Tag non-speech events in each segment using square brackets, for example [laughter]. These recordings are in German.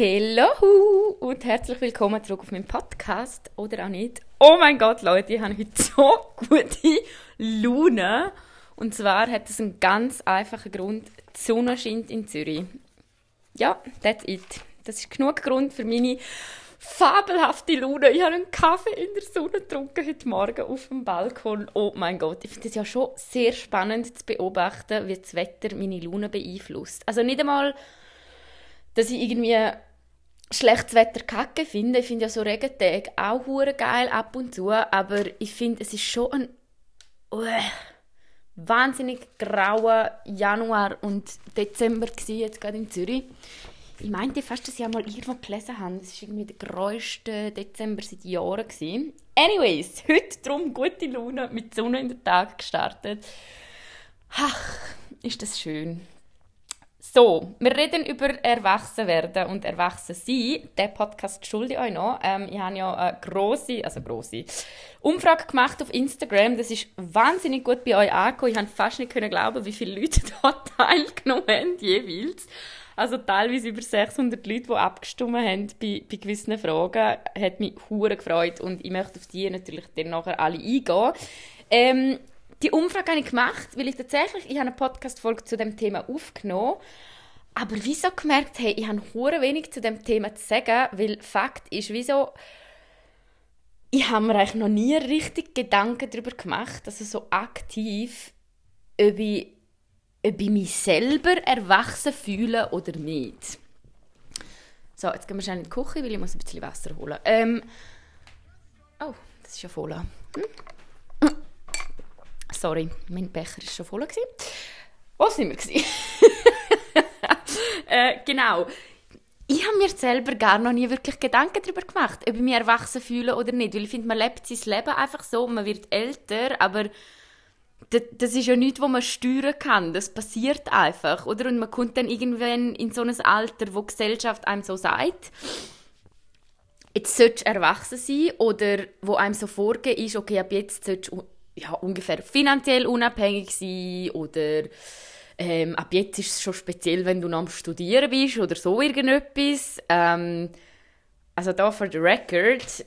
Hallo und herzlich willkommen zurück auf meinem Podcast oder auch nicht. Oh mein Gott, Leute, ich habe heute [laughs] so gute Laune. Und zwar hat es einen ganz einfachen Grund. Die Sonne scheint in Zürich. Ja, that's it. Das ist genug Grund für meine fabelhafte Laune. Ich habe einen Kaffee in der Sonne getrunken heute Morgen auf dem Balkon. Oh mein Gott, ich finde es ja schon sehr spannend zu beobachten, wie das Wetter meine Laune beeinflusst. Also nicht einmal, dass ich irgendwie schlechtes Wetter kacke finde. Ich finde ja so Regentage auch hure geil ab und zu, aber ich finde, es ist schon ein uh, wahnsinnig grauer Januar und Dezember gewesen, jetzt gerade in Zürich. Ich meinte fast, dass ich einmal irgendwo gelesen habe. Es war irgendwie der grösste Dezember seit Jahren. Gewesen. Anyways, [laughs] heute drum gute Laune, mit Sonne in den Tag gestartet. Ach, ist das schön. So, wir reden über Erwachsenwerden und Erwachsensein. Der Podcast schulde ich euch noch. Ähm, ich habe ja eine grosse, also grosse Umfrage gemacht auf Instagram. Das ist wahnsinnig gut bei euch angekommen. Ich konnte fast nicht glauben, wie viele Leute [laughs] da teilgenommen haben, jeweils. Also teilweise über 600 Leute, die abgestimmt haben bei, bei gewissen Fragen. Hat mich hure gefreut und ich möchte auf die natürlich dann nachher alle eingehen. Ähm, die Umfrage habe ich gemacht, weil ich tatsächlich, ich habe eine Podcast-Folge zu dem Thema aufgenommen, aber wieso gemerkt, hey, ich habe hure wenig zu dem Thema zu sagen, weil Fakt ist, wieso ich habe mir eigentlich noch nie richtig Gedanken darüber gemacht, also so aktiv, ob ich ob ich mich selber erwachsen fühle oder nicht. So, jetzt gehen wir schnell in die Küche, weil ich muss ein bisschen Wasser holen. Ähm, oh, das ist ja voll. Hm? Sorry, mein Becher ist schon voll. Gewesen. Wo sind wir? [laughs] äh, genau. Ich habe mir selber gar noch nie wirklich Gedanken darüber gemacht, ob ich mich erwachsen fühle oder nicht. Weil ich finde, man lebt sein Leben einfach so, man wird älter, aber das ist ja nichts, was man steuern kann. Das passiert einfach, oder? Und man kommt dann irgendwann in so ein Alter, wo die Gesellschaft einem so sagt, jetzt sollst du erwachsen sein, oder wo einem so vorgeht ist, okay, ab jetzt sollst du ja, ungefähr finanziell unabhängig sein, oder ähm, ab jetzt ist es schon speziell, wenn du noch am Studieren bist, oder so irgendetwas. Ähm, also da for the record,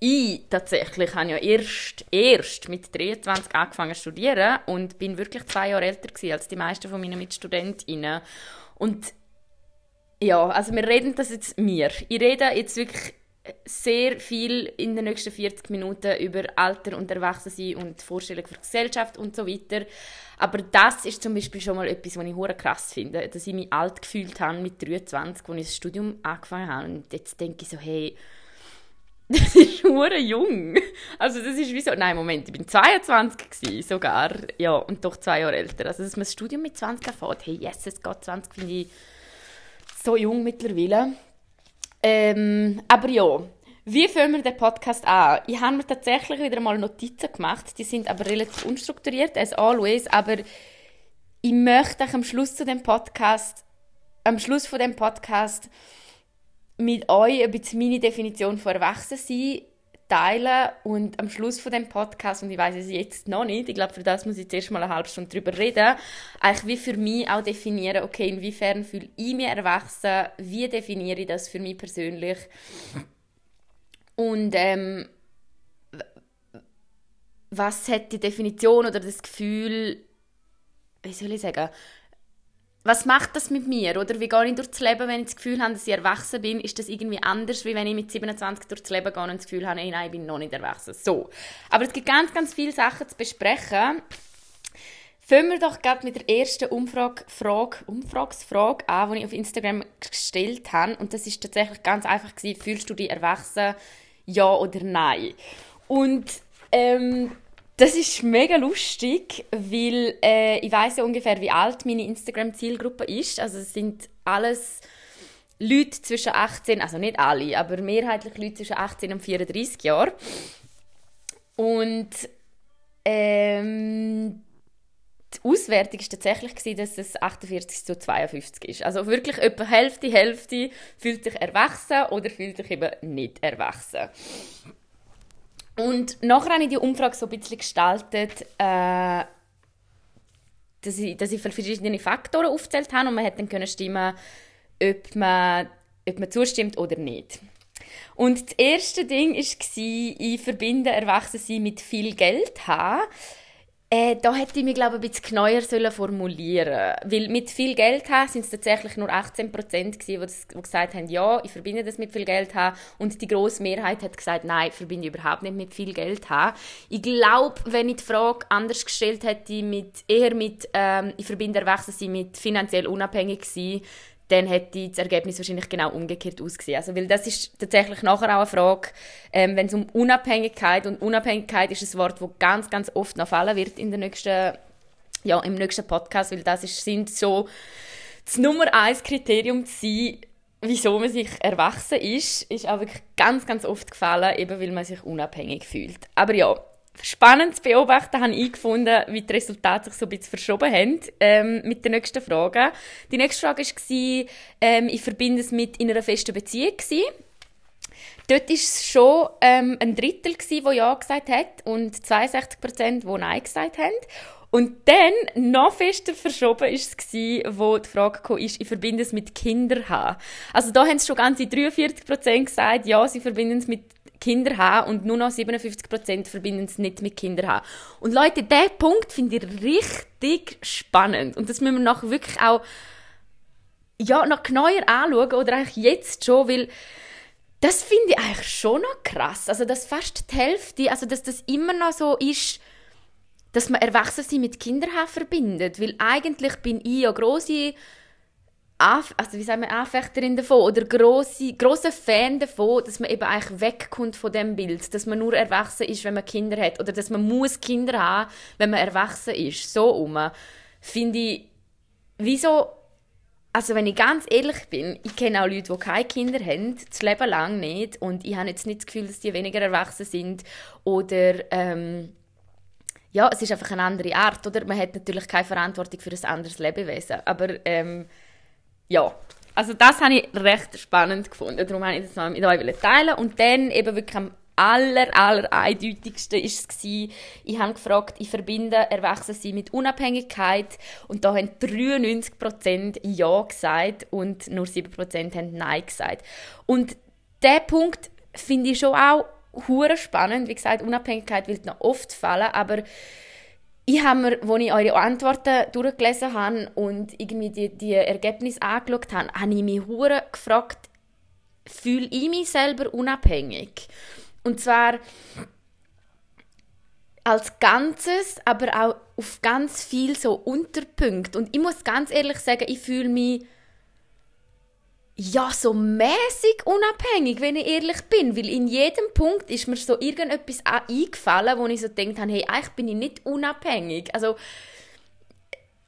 ich tatsächlich habe ja erst, erst mit 23 angefangen zu studieren und bin wirklich zwei Jahre älter als die meisten von meinen Mitstudentinnen. Und ja, also wir reden das jetzt mir. Ich rede jetzt wirklich sehr viel in den nächsten 40 Minuten über Alter und Erwachsensein und Vorstellungen für Gesellschaft und so weiter. Aber das ist zum Beispiel schon mal etwas, was ich hure krass finde, dass ich mich alt gefühlt habe mit 23, als ich das Studium angefangen habe. Und jetzt denke ich so, hey, [laughs] das ist hure jung. Also das ist wie so, nein, Moment, ich bin 22 gewesen, sogar, ja, und doch zwei Jahre älter. Also dass man das Studium mit 20 erfährt, hey, yes, es geht 20, finde ich so jung mittlerweile. Ähm, aber ja, wie fangen wir den Podcast an? Ich habe mir tatsächlich wieder mal Notizen gemacht, die sind aber relativ unstrukturiert, as always, aber ich möchte am Schluss zu dem Podcast, am Schluss von dem Podcast mit euch ein bisschen meine Definition von Erwachsensein teilen und am Schluss von dem Podcast, und ich weiß es jetzt noch nicht, ich glaube, für das muss ich zuerst mal eine halbe Stunde drüber reden, eigentlich wie für mich auch definieren, okay, inwiefern fühle ich mich erwachsen, wie definiere ich das für mich persönlich? Und ähm, was hat die Definition oder das Gefühl, wie soll ich sagen, was macht das mit mir? Oder wie gehe ich durchs Leben, wenn ich das Gefühl habe, dass ich erwachsen bin? Ist das irgendwie anders, wie wenn ich mit 27 durchs Leben gehe und das Gefühl habe, nein, nein, ich bin noch nicht erwachsen. So. Aber es gibt ganz, ganz viele Sachen zu besprechen. Fangen wir doch gerade mit der ersten Umfrage, Frage, Umfragsfrage an, die ich auf Instagram gestellt habe. Und das ist tatsächlich ganz einfach gewesen, fühlst du dich erwachsen? Ja oder nein? Und ähm, das ist mega lustig, weil äh, ich weiß ja ungefähr, wie alt meine Instagram-Zielgruppe ist. Also es sind alles Leute zwischen 18, also nicht alle, aber mehrheitlich Leute zwischen 18 und 34 Jahren. Und ähm, die Auswertung war tatsächlich, gewesen, dass es 48 zu 52 ist. Also wirklich etwa Hälfte, Hälfte fühlt sich erwachsen oder fühlt sich eben nicht erwachsen. Und nachher habe ich die Umfrage so ein bisschen gestaltet, äh, dass, ich, dass ich verschiedene Faktoren aufgezählt habe und man hätte dann können stimmen, ob man ob man zustimmt oder nicht. Und das erste Ding war, ich verbinde Erwachsensein mit viel Geld haben. Äh, da hätte ich mich, glaube ich, ein bisschen genauer sollen formulieren Weil mit viel Geld haben sind es tatsächlich nur 18 Prozent die, die gesagt haben, ja, ich verbinde das mit viel Geld haben. Und die grosse Mehrheit hat gesagt, nein, ich verbinde überhaupt nicht mit viel Geld haben. Ich glaube, wenn ich die Frage anders gestellt hätte, mit, eher mit, ähm, ich verbinde Erwachsensein mit finanziell unabhängig sein, dann hätte das Ergebnis wahrscheinlich genau umgekehrt ausgesehen. Also, weil das ist tatsächlich nachher auch eine Frage, ähm, wenn es um Unabhängigkeit und Unabhängigkeit ist ein Wort, das ganz, ganz oft noch fallen wird in der nächsten, ja, im nächsten Podcast, weil das ist, sind so das Nummer eins Kriterium zu sein, wieso man sich erwachsen ist, ist auch wirklich ganz, ganz oft gefallen, eben weil man sich unabhängig fühlt. Aber ja, spannend zu beobachten habe ich gefunden, wie die Resultate sich so ein bisschen verschoben haben ähm, mit den nächsten Fragen. Die nächste Frage war, ähm, ich verbinde es mit in einer festen Beziehung. Gewesen. Dort war es schon ähm, ein Drittel, der Ja gesagt hat und 62 Prozent, die Nein gesagt haben. Und dann, noch fester verschoben war es, wo die Frage kam, ich verbinde es mit Kinder haben. Also da haben es schon ganze 43 Prozent gesagt, ja, sie verbinden es mit Kinder haben und nur noch 57% verbinden es nicht mit Kinder haben. Und Leute, diesen Punkt finde ich richtig spannend. Und das müssen wir noch wirklich auch ja, noch genauer anschauen oder eigentlich jetzt schon, weil das finde ich eigentlich schon noch krass. Also, dass fast die Hälfte, also dass das immer noch so ist, dass man Erwachsene mit Kindern verbindet. Weil eigentlich bin ich ja grosse also wie sagen wir, Anfechterin davon oder grosse, Fan davon, dass man eben eigentlich wegkommt von dem Bild, dass man nur erwachsen ist, wenn man Kinder hat oder dass man muss Kinder haben, wenn man erwachsen ist. So um. Finde ich, wieso, also wenn ich ganz ehrlich bin, ich kenne auch Leute, die keine Kinder haben, das Leben lang nicht und ich habe jetzt nicht das Gefühl, dass die weniger erwachsen sind oder ähm, ja, es ist einfach eine andere Art, oder? Man hat natürlich keine Verantwortung für ein anderes Lebewesen, aber ähm, ja, also das habe ich recht spannend gefunden. Darum habe ich das noch mit euch teilen Und dann eben wirklich am aller, aller eindeutigsten war es, ich habe gefragt, ich verbinde Erwachsensein mit Unabhängigkeit und da haben 93% Ja gesagt und nur 7% haben Nein gesagt. Und der Punkt finde ich schon auch hure spannend. Wie gesagt, Unabhängigkeit wird noch oft fallen, aber ich habe mir, als ich eure Antworten durchgelesen habe und irgendwie die, die Ergebnisse angeschaut habe, habe ich mich gefragt, fühle ich mich selber unabhängig? Und zwar als Ganzes, aber auch auf ganz viel so Unterpunkte. Und ich muss ganz ehrlich sagen, ich fühle mich ja, so mäßig unabhängig, wenn ich ehrlich bin. Weil in jedem Punkt ist mir so irgendetwas eingefallen, wo ich so gedacht habe, hey, eigentlich bin ich nicht unabhängig. Also,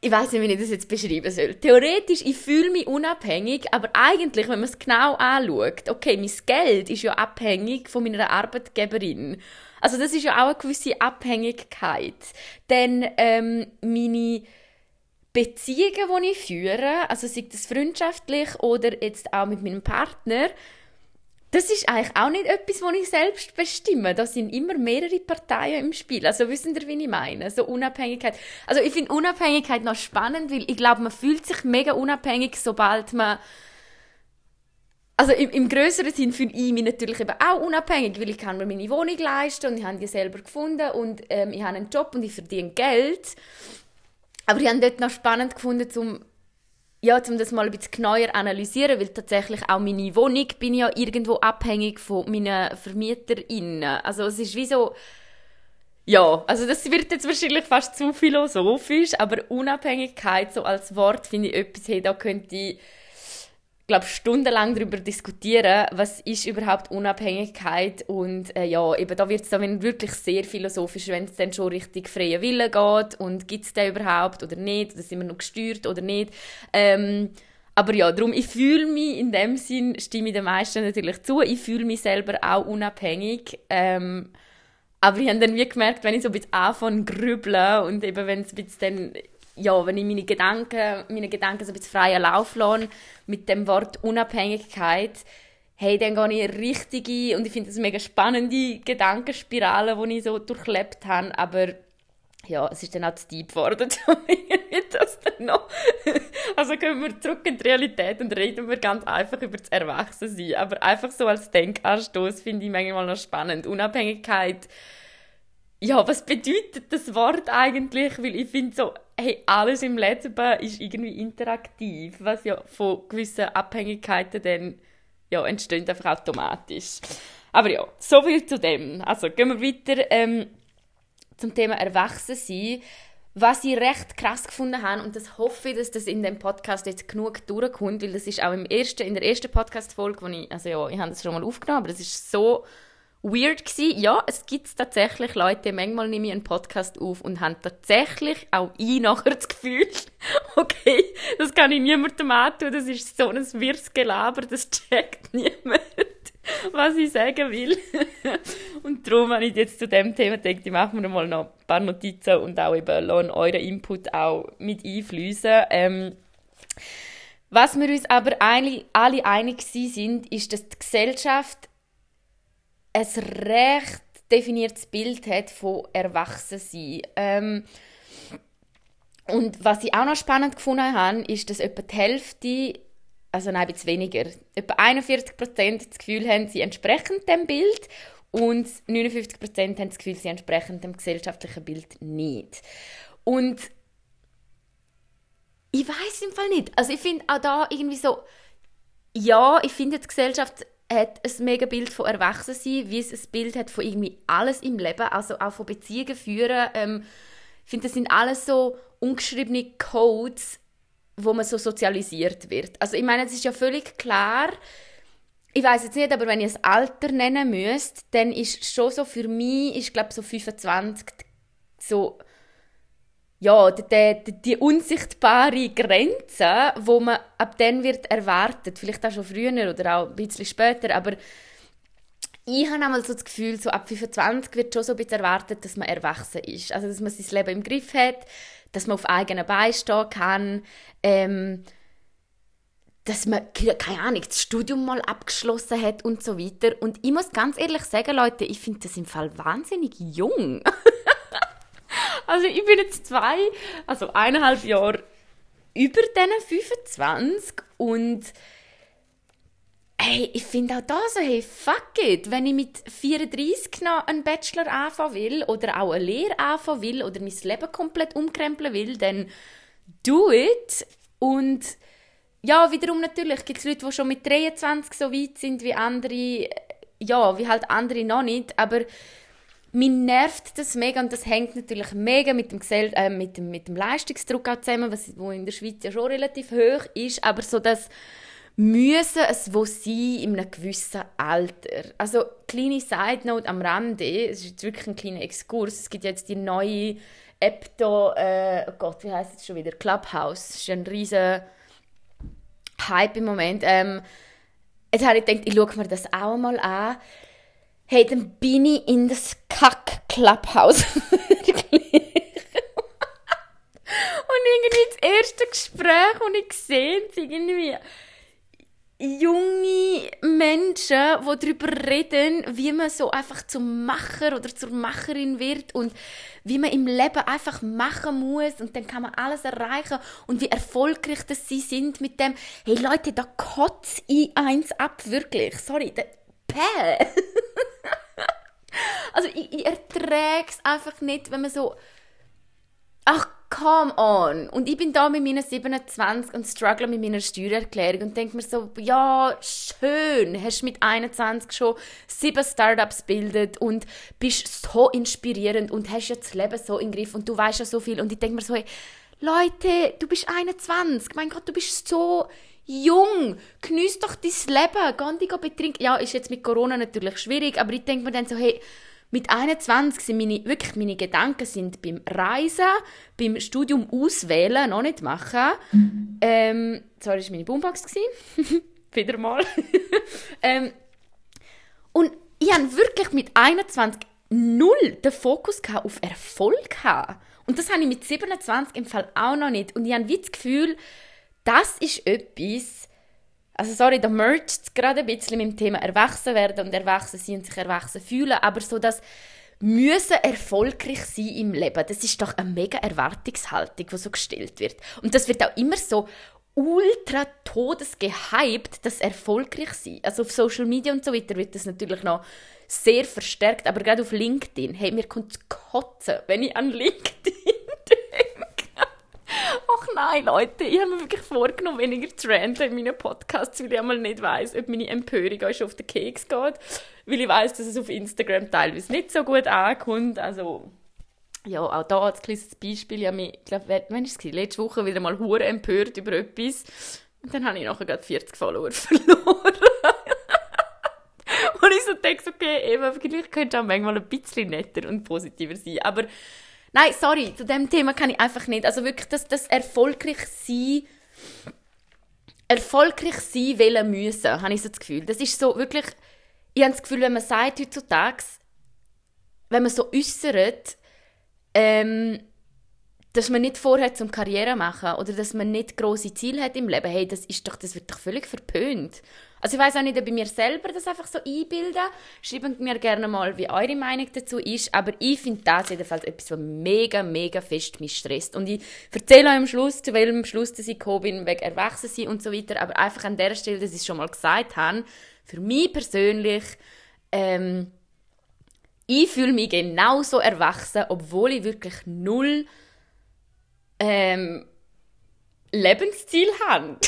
ich weiß nicht, wie ich das jetzt beschreiben soll. Theoretisch, ich fühle mich unabhängig, aber eigentlich, wenn man es genau anschaut, okay, mein Geld ist ja abhängig von meiner Arbeitgeberin. Also das ist ja auch eine gewisse Abhängigkeit. Denn ähm, meine Beziehungen, die ich führe, also sei das freundschaftlich oder jetzt auch mit meinem Partner, das ist eigentlich auch nicht etwas, was ich selbst bestimme. Da sind immer mehrere Parteien im Spiel. Also wissen ihr, wie ich meine? So Unabhängigkeit. Also ich finde Unabhängigkeit noch spannend, weil ich glaube, man fühlt sich mega unabhängig, sobald man also im, im größeren Sinn fühle ich mich natürlich eben auch unabhängig, weil ich kann mir meine Wohnung leisten und ich habe die selber gefunden und ähm, ich habe einen Job und ich verdiene Geld. Aber ich habe dort noch spannend gefunden, um, ja, um das mal ein bisschen genauer analysieren, weil tatsächlich auch meine Wohnung bin ja irgendwo abhängig von meinen VermieterInnen. Also es ist wie so, ja, also das wird jetzt wahrscheinlich fast zu philosophisch, aber Unabhängigkeit so als Wort finde ich etwas, hey, da könnte ich glaube stundenlang darüber diskutieren, was ist überhaupt Unabhängigkeit und äh, ja, eben da wird es dann wirklich sehr philosophisch, wenn es dann schon richtig freie Wille geht und gibt es den überhaupt oder nicht, oder sind wir noch gesteuert oder nicht. Ähm, aber ja, darum, ich fühle mich in dem Sinn, stimme ich den meisten natürlich zu, ich fühle mich selber auch unabhängig. Ähm, aber ich habe dann wie gemerkt, wenn ich so ein bisschen anfange grübeln und eben wenn es ein bisschen dann ja, wenn ich meine Gedanken, meine Gedanken so ein bisschen freien Lauf lasse, mit dem Wort Unabhängigkeit, hey, dann gehe ich richtige, und ich finde das mega spannende Gedankenspirale, die ich so durchlebt habe, aber ja, es ist dann auch zu deep geworden, [laughs] das dann noch. [laughs] Also gehen wir zurück in die Realität und reden wir ganz einfach über das Erwachsensein. Aber einfach so als Denkanstoß finde ich manchmal noch spannend. Unabhängigkeit, ja, was bedeutet das Wort eigentlich? Weil ich finde so, hey, alles im Leben ist irgendwie interaktiv, was ja von gewissen Abhängigkeiten dann ja, entsteht einfach automatisch. Aber ja, so viel zu dem. Also gehen wir weiter. Ähm, zum Thema Erwachsensein, was ich recht krass gefunden habe, und das hoffe ich, dass das in dem Podcast jetzt genug durchkommt, weil das ist auch im ersten, in der ersten Podcast-Folge, wo ich, also ja, ich habe das schon mal aufgenommen, aber es ist so weird gewesen. Ja, es gibt tatsächlich Leute, manchmal nehme ich einen Podcast auf und haben tatsächlich auch ich nachher das Gefühl, [laughs] okay, das kann ich niemandem antun, das ist so ein wirres Gelaber, das checkt niemand [laughs] was ich sagen will. [laughs] und darum habe ich jetzt zu dem Thema gedacht, ich mache mir mal noch ein paar Notizen und auch eben euren Input auch mit einfließen. Ähm, was wir uns aber alle einig sind, ist, dass die Gesellschaft ein recht definiertes Bild hat von Erwachsensein. Ähm, und was ich auch noch spannend gefunden habe, ist, dass etwa die Hälfte also nein, ein weniger. Etwa 41% das Gefühl haben, sie entsprechen dem Bild und 59% haben das Gefühl, sie entsprechen dem gesellschaftlichen Bild nicht. Und ich weiß im Fall nicht. Also ich finde auch da irgendwie so, ja, ich finde, die Gesellschaft hat ein mega Bild von Erwachsensein, wie es ein Bild hat von irgendwie alles im Leben, also auch von Beziehungen führen. Ähm, ich finde, das sind alles so ungeschriebene Codes, wo man so sozialisiert wird. Also ich meine, es ist ja völlig klar, ich weiß jetzt nicht, aber wenn ich ein Alter nennen müsste, dann ist schon so für mich, ich glaube so 25 so ja, die, die, die, unsichtbare Grenze, wo man ab dann wird erwartet, vielleicht auch schon früher oder auch ein bisschen später, aber ich habe einmal so das Gefühl, so ab 25 wird schon so ein bisschen erwartet, dass man erwachsen ist. Also, dass man sein Leben im Griff hat, dass man auf eigenen Beinen stehen kann, ähm, dass man, keine Ahnung, das Studium mal abgeschlossen hat und so weiter. Und ich muss ganz ehrlich sagen, Leute, ich finde das im Fall wahnsinnig jung. [laughs] also ich bin jetzt zwei, also eineinhalb Jahre über diesen 25 und hey, ich finde auch da so, hey, fuck it, wenn ich mit 34 noch einen Bachelor anfangen will oder auch eine Lehre anfangen will oder mein Leben komplett umkrempeln will, dann do it. Und ja, wiederum natürlich gibt es Leute, die schon mit 23 so weit sind wie andere, ja, wie halt andere noch nicht, aber mir nervt das mega und das hängt natürlich mega mit dem, Gesell äh, mit dem, mit dem Leistungsdruck auch zusammen, was wo in der Schweiz ja schon relativ hoch ist, aber so das müssen es wo sein in einem gewissen Alter. Also kleine Side Note am Rande, es ist jetzt wirklich ein kleiner Exkurs. Es gibt jetzt die neue App hier, äh, oh Gott, wie heißt es schon wieder? Clubhouse. Das ist ein riesen Hype im Moment. Ähm, jetzt habe ich gedacht, ich schaue mir das auch mal an. Hey, dann bin ich in das Kack-Clubhouse. [laughs] und irgendwie das erste Gespräch, das ich gesehen habe, irgendwie junge Menschen, die darüber reden, wie man so einfach zum Macher oder zur Macherin wird und wie man im Leben einfach machen muss und dann kann man alles erreichen und wie erfolgreich das sie sind mit dem. Hey Leute, da kotzt ich eins ab, wirklich. Sorry, da, päh. [laughs] also ich, ich erträge es einfach nicht, wenn man so ach come on. Und ich bin da mit meinen 27 und struggle mit meiner Steuererklärung und denke mir so, ja, schön, hast mit 21 schon sieben Startups bildet und bist so inspirierend und hast ja das Leben so im Griff und du weißt ja so viel. Und ich denke mir so, hey, Leute, du bist 21, mein Gott, du bist so jung, genieß doch dein Leben, geh dich betrinken. Ja, ist jetzt mit Corona natürlich schwierig, aber ich denke mir dann so, hey, mit 21 sind meine, wirklich meine Gedanken sind beim Reisen, beim Studium auswählen, noch nicht machen. Mhm. Ähm, sorry, das war meine Boombox. [laughs] Wieder mal. [laughs] ähm, und ich habe wirklich mit 21 null den Fokus auf Erfolg haben. Und das habe ich mit 27 im Fall auch noch nicht. Und ich habe das Gefühl, das ist etwas, also sorry, da mercht es gerade ein bisschen mit dem Thema Erwachsen werden und erwachsen sein und sich erwachsen fühlen, aber so das müssen erfolgreich sein im Leben. Das ist doch eine mega Erwartungshaltung, die so gestellt wird. Und das wird auch immer so ultra todesgehypt, das erfolgreich sein. Also auf Social Media und so weiter wird das natürlich noch sehr verstärkt, aber gerade auf LinkedIn, hey, mir kommt kotzen, wenn ich an LinkedIn. Ach nein, Leute, ich habe mir wirklich vorgenommen, weniger zu ranten in meinen Podcasts, weil ich einmal nicht weiss, ob meine Empörung euch auf den Keks geht, weil ich weiss, dass es auf Instagram teilweise nicht so gut ankommt, also ja, auch da als kleines Beispiel, ich habe mich, ich glaube, ich es letzte Woche wieder mal hure empört über etwas. Und dann habe ich nachher gerade 40 Follower [laughs] verloren. und ich so denke, okay, eben, vielleicht könnte auch manchmal ein bisschen netter und positiver sein, aber nein, sorry, zu dem Thema kann ich einfach nicht, also wirklich das, das erfolgreich sein, erfolgreich sein wollen müssen, habe ich so das Gefühl. Das ist so wirklich, ich habe das Gefühl, wenn man sagt heutzutage, wenn man so äußert, ähm, dass man nicht vorhat zum Karriere machen oder dass man nicht große Ziele hat im Leben, hey, das ist doch, das wird doch völlig verpönt. Also ich weiß auch nicht, ob ich mir selber das einfach so einbilde. Schreibt mir gerne mal, wie eure Meinung dazu ist. Aber ich finde das jedenfalls etwas, was mega, mega fest mich stresst. Und ich erzähle euch am Schluss, zu welchem Schluss dass ich gekommen bin, wegen Erwachsensein und so weiter. Aber einfach an der Stelle, dass ich es schon mal gesagt habe, für mich persönlich, ähm, ich fühle mich genauso erwachsen, obwohl ich wirklich null ähm, Lebensziel habe.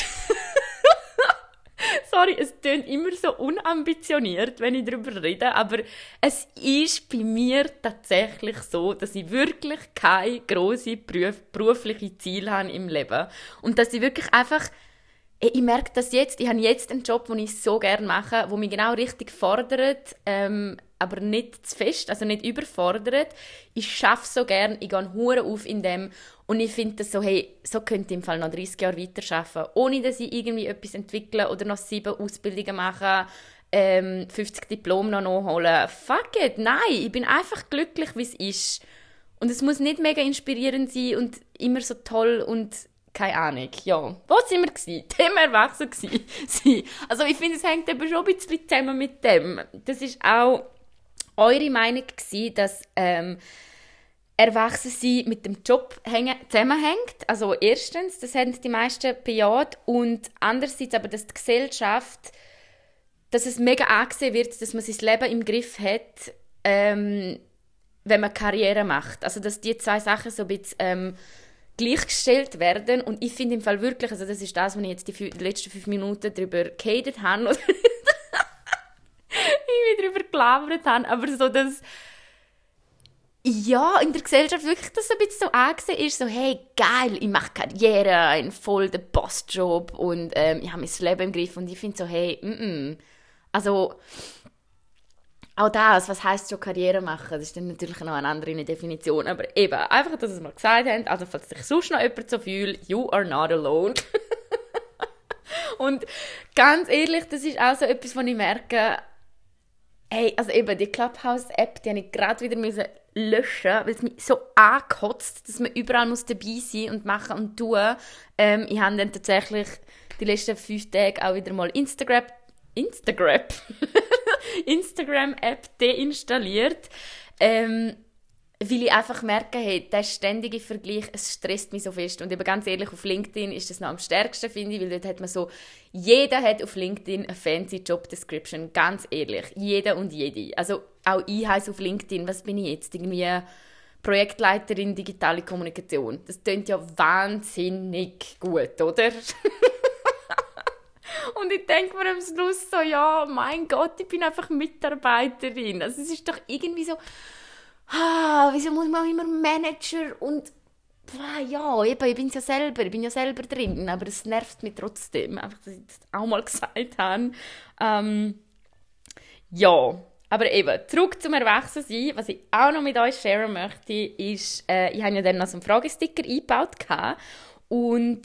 Sorry, es klingt immer so unambitioniert, wenn ich darüber rede, aber es ist bei mir tatsächlich so, dass ich wirklich keine grossen beruflichen Ziele habe im Leben. Und dass ich wirklich einfach ich merke das jetzt, ich habe jetzt einen Job, den ich so gerne mache, wo mich genau richtig fordert, ähm, aber nicht zu fest, also nicht überfordert. Ich schaffe so gern, ich gehe hure auf in dem und ich finde das so, hey, so könnte ich im Fall noch 30 Jahre weiter arbeiten, ohne dass ich irgendwie etwas entwickle oder noch sieben Ausbildungen mache, ähm, 50 Diplom noch nachholen. Fuck it, nein, ich bin einfach glücklich, wie es ist. Und es muss nicht mega inspirierend sein und immer so toll und keine Ahnung, ja. Wo sind wir gewesen? Thema [laughs] erwachsen gewesen. [laughs] Also ich finde, es hängt eben schon ein bisschen zusammen mit dem. Das ist auch eure Meinung gewesen, dass ähm, Erwachsensein mit dem Job zusammenhängt. Also erstens, das haben die meisten bejaht und andererseits aber, dass die Gesellschaft, dass es mega angesehen wird, dass man sein Leben im Griff hat, ähm, wenn man Karriere macht. Also dass die zwei Sachen so ein bisschen ähm, gleichgestellt werden. Und ich finde im Fall wirklich, also das ist das, was ich jetzt die, die letzten fünf Minuten darüber gehatet habe [laughs] ich darüber gelabert habe, aber so das ja, in der Gesellschaft wirklich das ein bisschen so angesehen ist, so hey, geil, ich mache Karriere, ein voll der Bossjob und ähm, ich habe mein Leben im Griff. Und ich finde so, hey, mm -mm. also auch das, was heißt schon Karriere machen, das ist dann natürlich noch eine andere Definition, aber eben, einfach, dass es mal gesagt haben, also falls sich sonst noch jemand so fühlt, you are not alone. [laughs] und ganz ehrlich, das ist auch so etwas, was ich merke, Hey, also eben, die Clubhouse-App, die habe ich gerade wieder müssen löschen, weil es mich so angekotzt, dass man überall muss dabei sein und machen und tun. Ähm, ich habe dann tatsächlich die letzten fünf Tage auch wieder mal Instagram, Instagram, [laughs] Instagram-App deinstalliert. Ähm, weil ich einfach merke, hey, der ständige Vergleich, es stresst mich so fest. Und eben ganz ehrlich, auf LinkedIn ist das noch am stärksten, finde ich, weil dort hat man so, jeder hat auf LinkedIn eine fancy Job Description, ganz ehrlich. Jeder und jede. Also auch ich heiße auf LinkedIn, was bin ich jetzt? Irgendwie Projektleiterin digitale Kommunikation. Das klingt ja wahnsinnig gut, oder? [laughs] Und ich denke mir am Schluss so, ja, mein Gott, ich bin einfach Mitarbeiterin. Also es ist doch irgendwie so, ah, wieso muss man immer Manager und ah, ja, eben, ich bin ja selber, ich bin ja selber drin, aber es nervt mich trotzdem, einfach, dass ich das auch mal [laughs] gesagt habe. Ähm, ja, aber eben, zurück zum Erwachsensein, was ich auch noch mit euch sharen möchte, ist, äh, ich habe ja dann noch so einen Fragesticker eingebaut und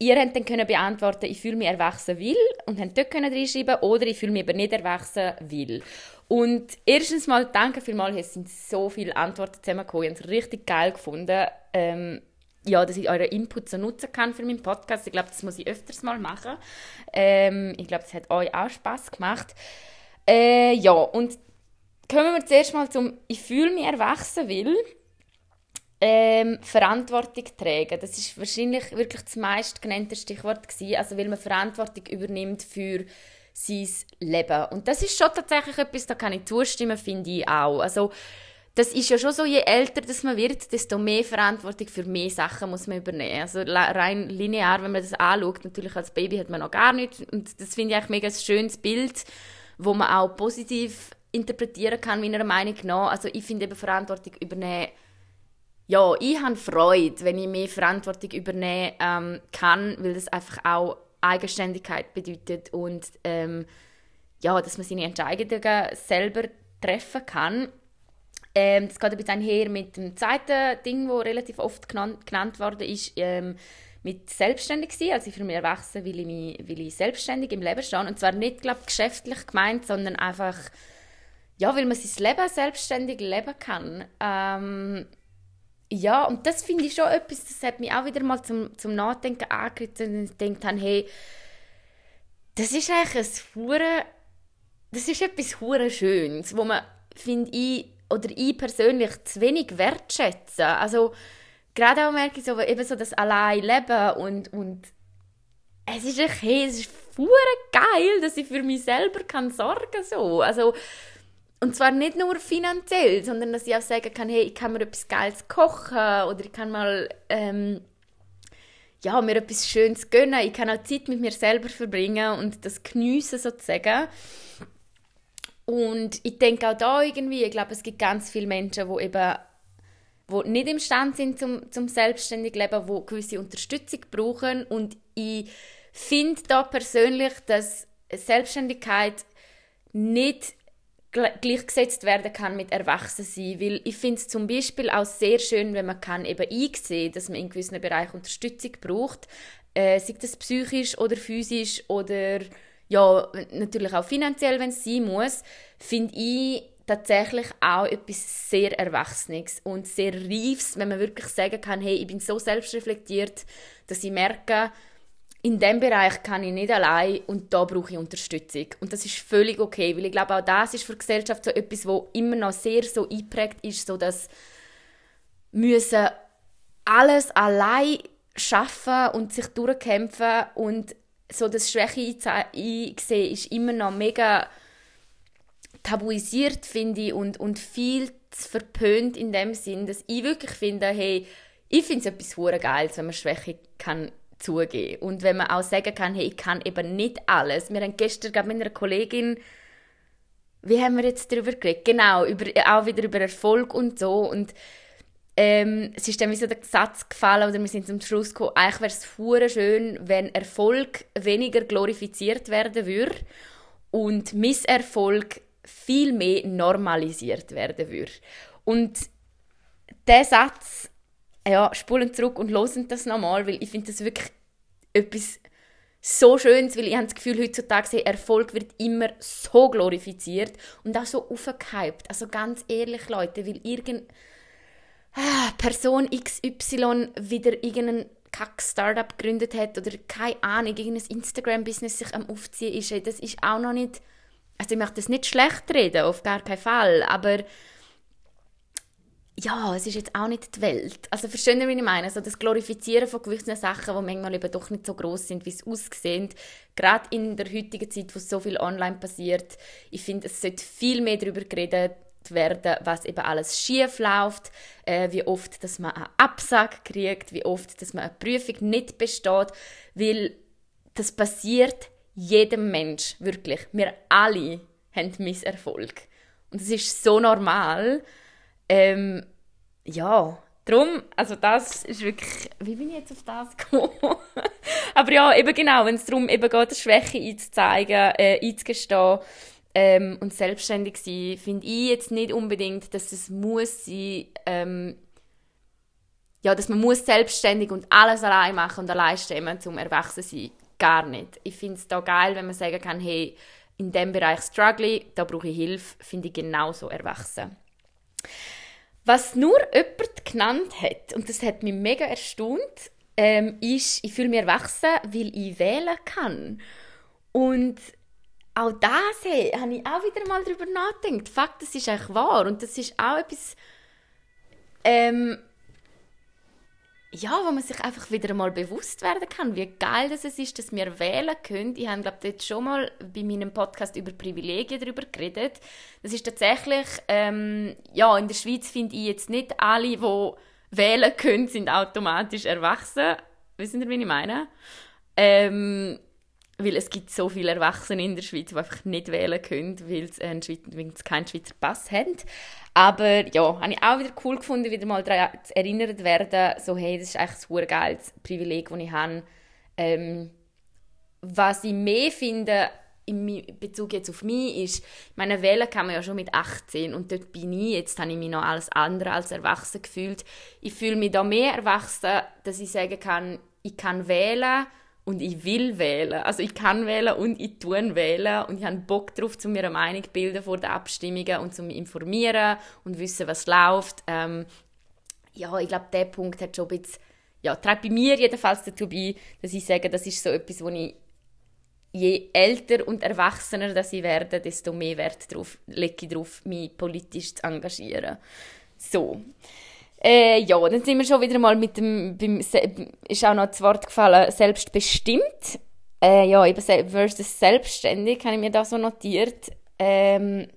ihr könnt dann können beantworten, ich fühle mich erwachsen will und könnt dort können reinschreiben oder ich fühle mich aber nicht erwachsen will. Und erstens mal, danke vielmals, es sind so viele Antworten zusammengekommen. Ich habe es richtig geil gefunden, ähm, ja, dass ich euren Input so nutzen kann für meinen Podcast. Ich glaube, das muss ich öfters mal machen. Ähm, ich glaube, es hat euch auch Spaß gemacht. Äh, ja, und kommen wir zuerst mal zum «Ich fühle mich erwachsen will». Ähm, Verantwortung tragen. Das ist wahrscheinlich wirklich das meistgenannte Stichwort gewesen. Also, weil man Verantwortung übernimmt für sein Leben. Und das ist schon tatsächlich etwas, da kann ich zustimmen, finde ich auch. Also, das ist ja schon so, je älter das man wird, desto mehr Verantwortung für mehr Sachen muss man übernehmen. Also rein linear, wenn man das anschaut, natürlich als Baby hat man noch gar nichts. Und das finde ich eigentlich mega ein schönes Bild, wo man auch positiv interpretieren kann, meiner Meinung nach. Also ich finde eben Verantwortung übernehmen, ja, ich habe Freude, wenn ich mehr Verantwortung übernehmen ähm, kann, weil das einfach auch Eigenständigkeit bedeutet und ähm, ja, dass man seine Entscheidungen selber treffen kann. Ähm, das geht ein bisschen einher mit dem zweiten Ding, das relativ oft genannt, genannt worden ist, ähm, mit selbstständig sein. Also für mich erwachsen will ich, mich, will ich selbstständig im Leben stehen. Und zwar nicht, glaube geschäftlich gemeint, sondern einfach, ja, weil man sein Leben selbstständig leben kann. Ähm, ja, und das finde ich schon etwas, das hat mich auch wieder mal zum, zum Nachdenken angeregt und ich denke dann, hey, das ist eigentlich ein hure, das ist etwas hure Schönes, wo man, finde ich, oder ich persönlich zu wenig wertschätzen. Also, gerade auch merke ich so, eben so das allein Leben und, und es ist okay, es ist geil, dass ich für mich selber kann sorgen so. Also, und zwar nicht nur finanziell, sondern dass ich auch sagen kann, hey, ich kann mir etwas Geiles kochen oder ich kann mal ähm, ja, mir etwas Schönes gönnen. Ich kann auch Zeit mit mir selber verbringen und das geniessen sozusagen. Und ich denke auch da irgendwie, ich glaube, es gibt ganz viele Menschen, die eben wo nicht imstande sind zum, zum selbstständig leben, wo gewisse Unterstützung brauchen. Und ich finde da persönlich, dass Selbstständigkeit nicht gleichgesetzt werden kann mit Erwachsensein, weil ich finde es zum Beispiel auch sehr schön, wenn man kann eben einsehen, dass man in gewissen Bereichen Unterstützung braucht, äh, sei das psychisch oder physisch oder ja, natürlich auch finanziell, wenn es sein muss, finde ich tatsächlich auch etwas sehr Erwachsenes und sehr Reifes, wenn man wirklich sagen kann, hey, ich bin so selbstreflektiert, dass ich merke, in dem Bereich kann ich nicht allein und da brauche ich Unterstützung. Und das ist völlig okay, weil ich glaube, auch das ist für die Gesellschaft so etwas, wo immer noch sehr so eingeprägt ist, so dass müssen alles allein schaffen und sich durchkämpfen und so das Schwäche einsehen ist immer noch mega tabuisiert, finde ich, und, und viel verpönt in dem Sinn, dass ich wirklich finde, hey, ich finde es etwas hure Geiles, wenn man Schwäche kann zugeben. Und wenn man auch sagen kann, hey, ich kann eben nicht alles. Wir haben gestern gerade mit einer Kollegin, wie haben wir jetzt darüber geredet? Genau, über, auch wieder über Erfolg und so. Und ähm, es ist dann wie so der Satz gefallen, oder wir sind zum Schluss gekommen, eigentlich wäre es schön, wenn Erfolg weniger glorifiziert werden würde und Misserfolg viel mehr normalisiert werden würde. Und der Satz ja, spulen zurück und hören das nochmal, weil ich finde das wirklich etwas so Schönes, weil ich habe das Gefühl, heutzutage Erfolg wird immer so glorifiziert und auch so aufgehypt. Also ganz ehrlich, Leute, weil irgendeine ah, Person XY wieder irgendeinen Kack-Startup gegründet hat oder keine Ahnung, irgendein Instagram-Business sich am Aufziehen ist, das ist auch noch nicht, also ich möchte das nicht schlecht reden, auf gar keinen Fall, aber ja, es ist jetzt auch nicht die Welt. Also verstehen Sie, wie ich meine? Also das Glorifizieren von gewissen Sachen, die manchmal eben doch nicht so groß sind, wie es aussehen. Gerade in der heutigen Zeit, wo so viel online passiert. Ich finde, es sollte viel mehr darüber geredet werden, was eben alles schief läuft, äh, wie oft, dass man einen Absag kriegt, wie oft, dass man eine Prüfung nicht besteht, weil das passiert jedem Mensch, wirklich. Wir alle haben Misserfolg. Und es ist so normal. Ähm, ja, darum, also das ist wirklich, wie bin ich jetzt auf das [laughs] gekommen? Aber ja, eben genau, wenn es darum eben geht, Schwäche einzuzeigen, äh, einzugestehen ähm, und selbstständig sein, finde ich jetzt nicht unbedingt, dass es muss sein, ähm, ja, dass man muss selbstständig und alles allein machen und allein stemmen, zum erwachsen sein. Gar nicht. Ich finde es da geil, wenn man sagen kann, hey, in dem Bereich struggle, da brauche ich Hilfe, finde ich genauso erwachsen. Was nur jemand genannt hat, und das hat mich mega erstaunt, ähm, ist, ich fühle mich erwachsen, weil ich wählen kann. Und auch das hey, habe ich auch wieder mal darüber nachgedacht. Fakt, das ist eigentlich wahr und das ist auch etwas, ähm, ja, wo man sich einfach wieder mal bewusst werden kann, wie geil das ist, dass wir wählen können. Ich habe, glaube dort schon mal bei meinem Podcast über Privilegien darüber geredet. Das ist tatsächlich, ähm, ja, in der Schweiz finde ich jetzt nicht alle, die wählen können, sind automatisch erwachsen. Wissen ihr, wie ich meine? Ähm, weil es gibt so viele Erwachsene in der Schweiz, die einfach nicht wählen können, weil sie, einen Schweizer, weil sie keinen Schweizer Pass haben. Aber ja, habe ich auch wieder cool gefunden, wieder mal daran erinnert werden, so hey, das ist eigentlich ein geiles Privileg, das ich habe. Ähm, was ich mehr finde, in Bezug jetzt auf mich ist, meine wählen kann man ja schon mit 18 und dort bin ich, jetzt habe ich mich noch alles andere als erwachsen gefühlt. Ich fühle mich da mehr erwachsen, dass ich sagen kann, ich kann wählen und ich will wählen. Also ich kann wählen und ich tue wählen und ich habe Bock darauf, zu mir eine Meinung zu bilden vor den Abstimmungen und zu informieren und wissen, was läuft. Ähm, ja, ich glaube, der Punkt hat schon ein bisschen, ja, trägt bei mir jedenfalls dazu bei, dass ich sage, das ist so etwas, wo ich je älter und erwachsener dass ich werde, desto mehr Wert darauf, lege ich darauf, mich politisch zu engagieren. So. Äh, ja, dann sind wir schon wieder mal mit dem, beim, ist auch noch das Wort gefallen, selbstbestimmt. Äh, ja, eben versus selbstständig, habe ich mir da so notiert. Ähm,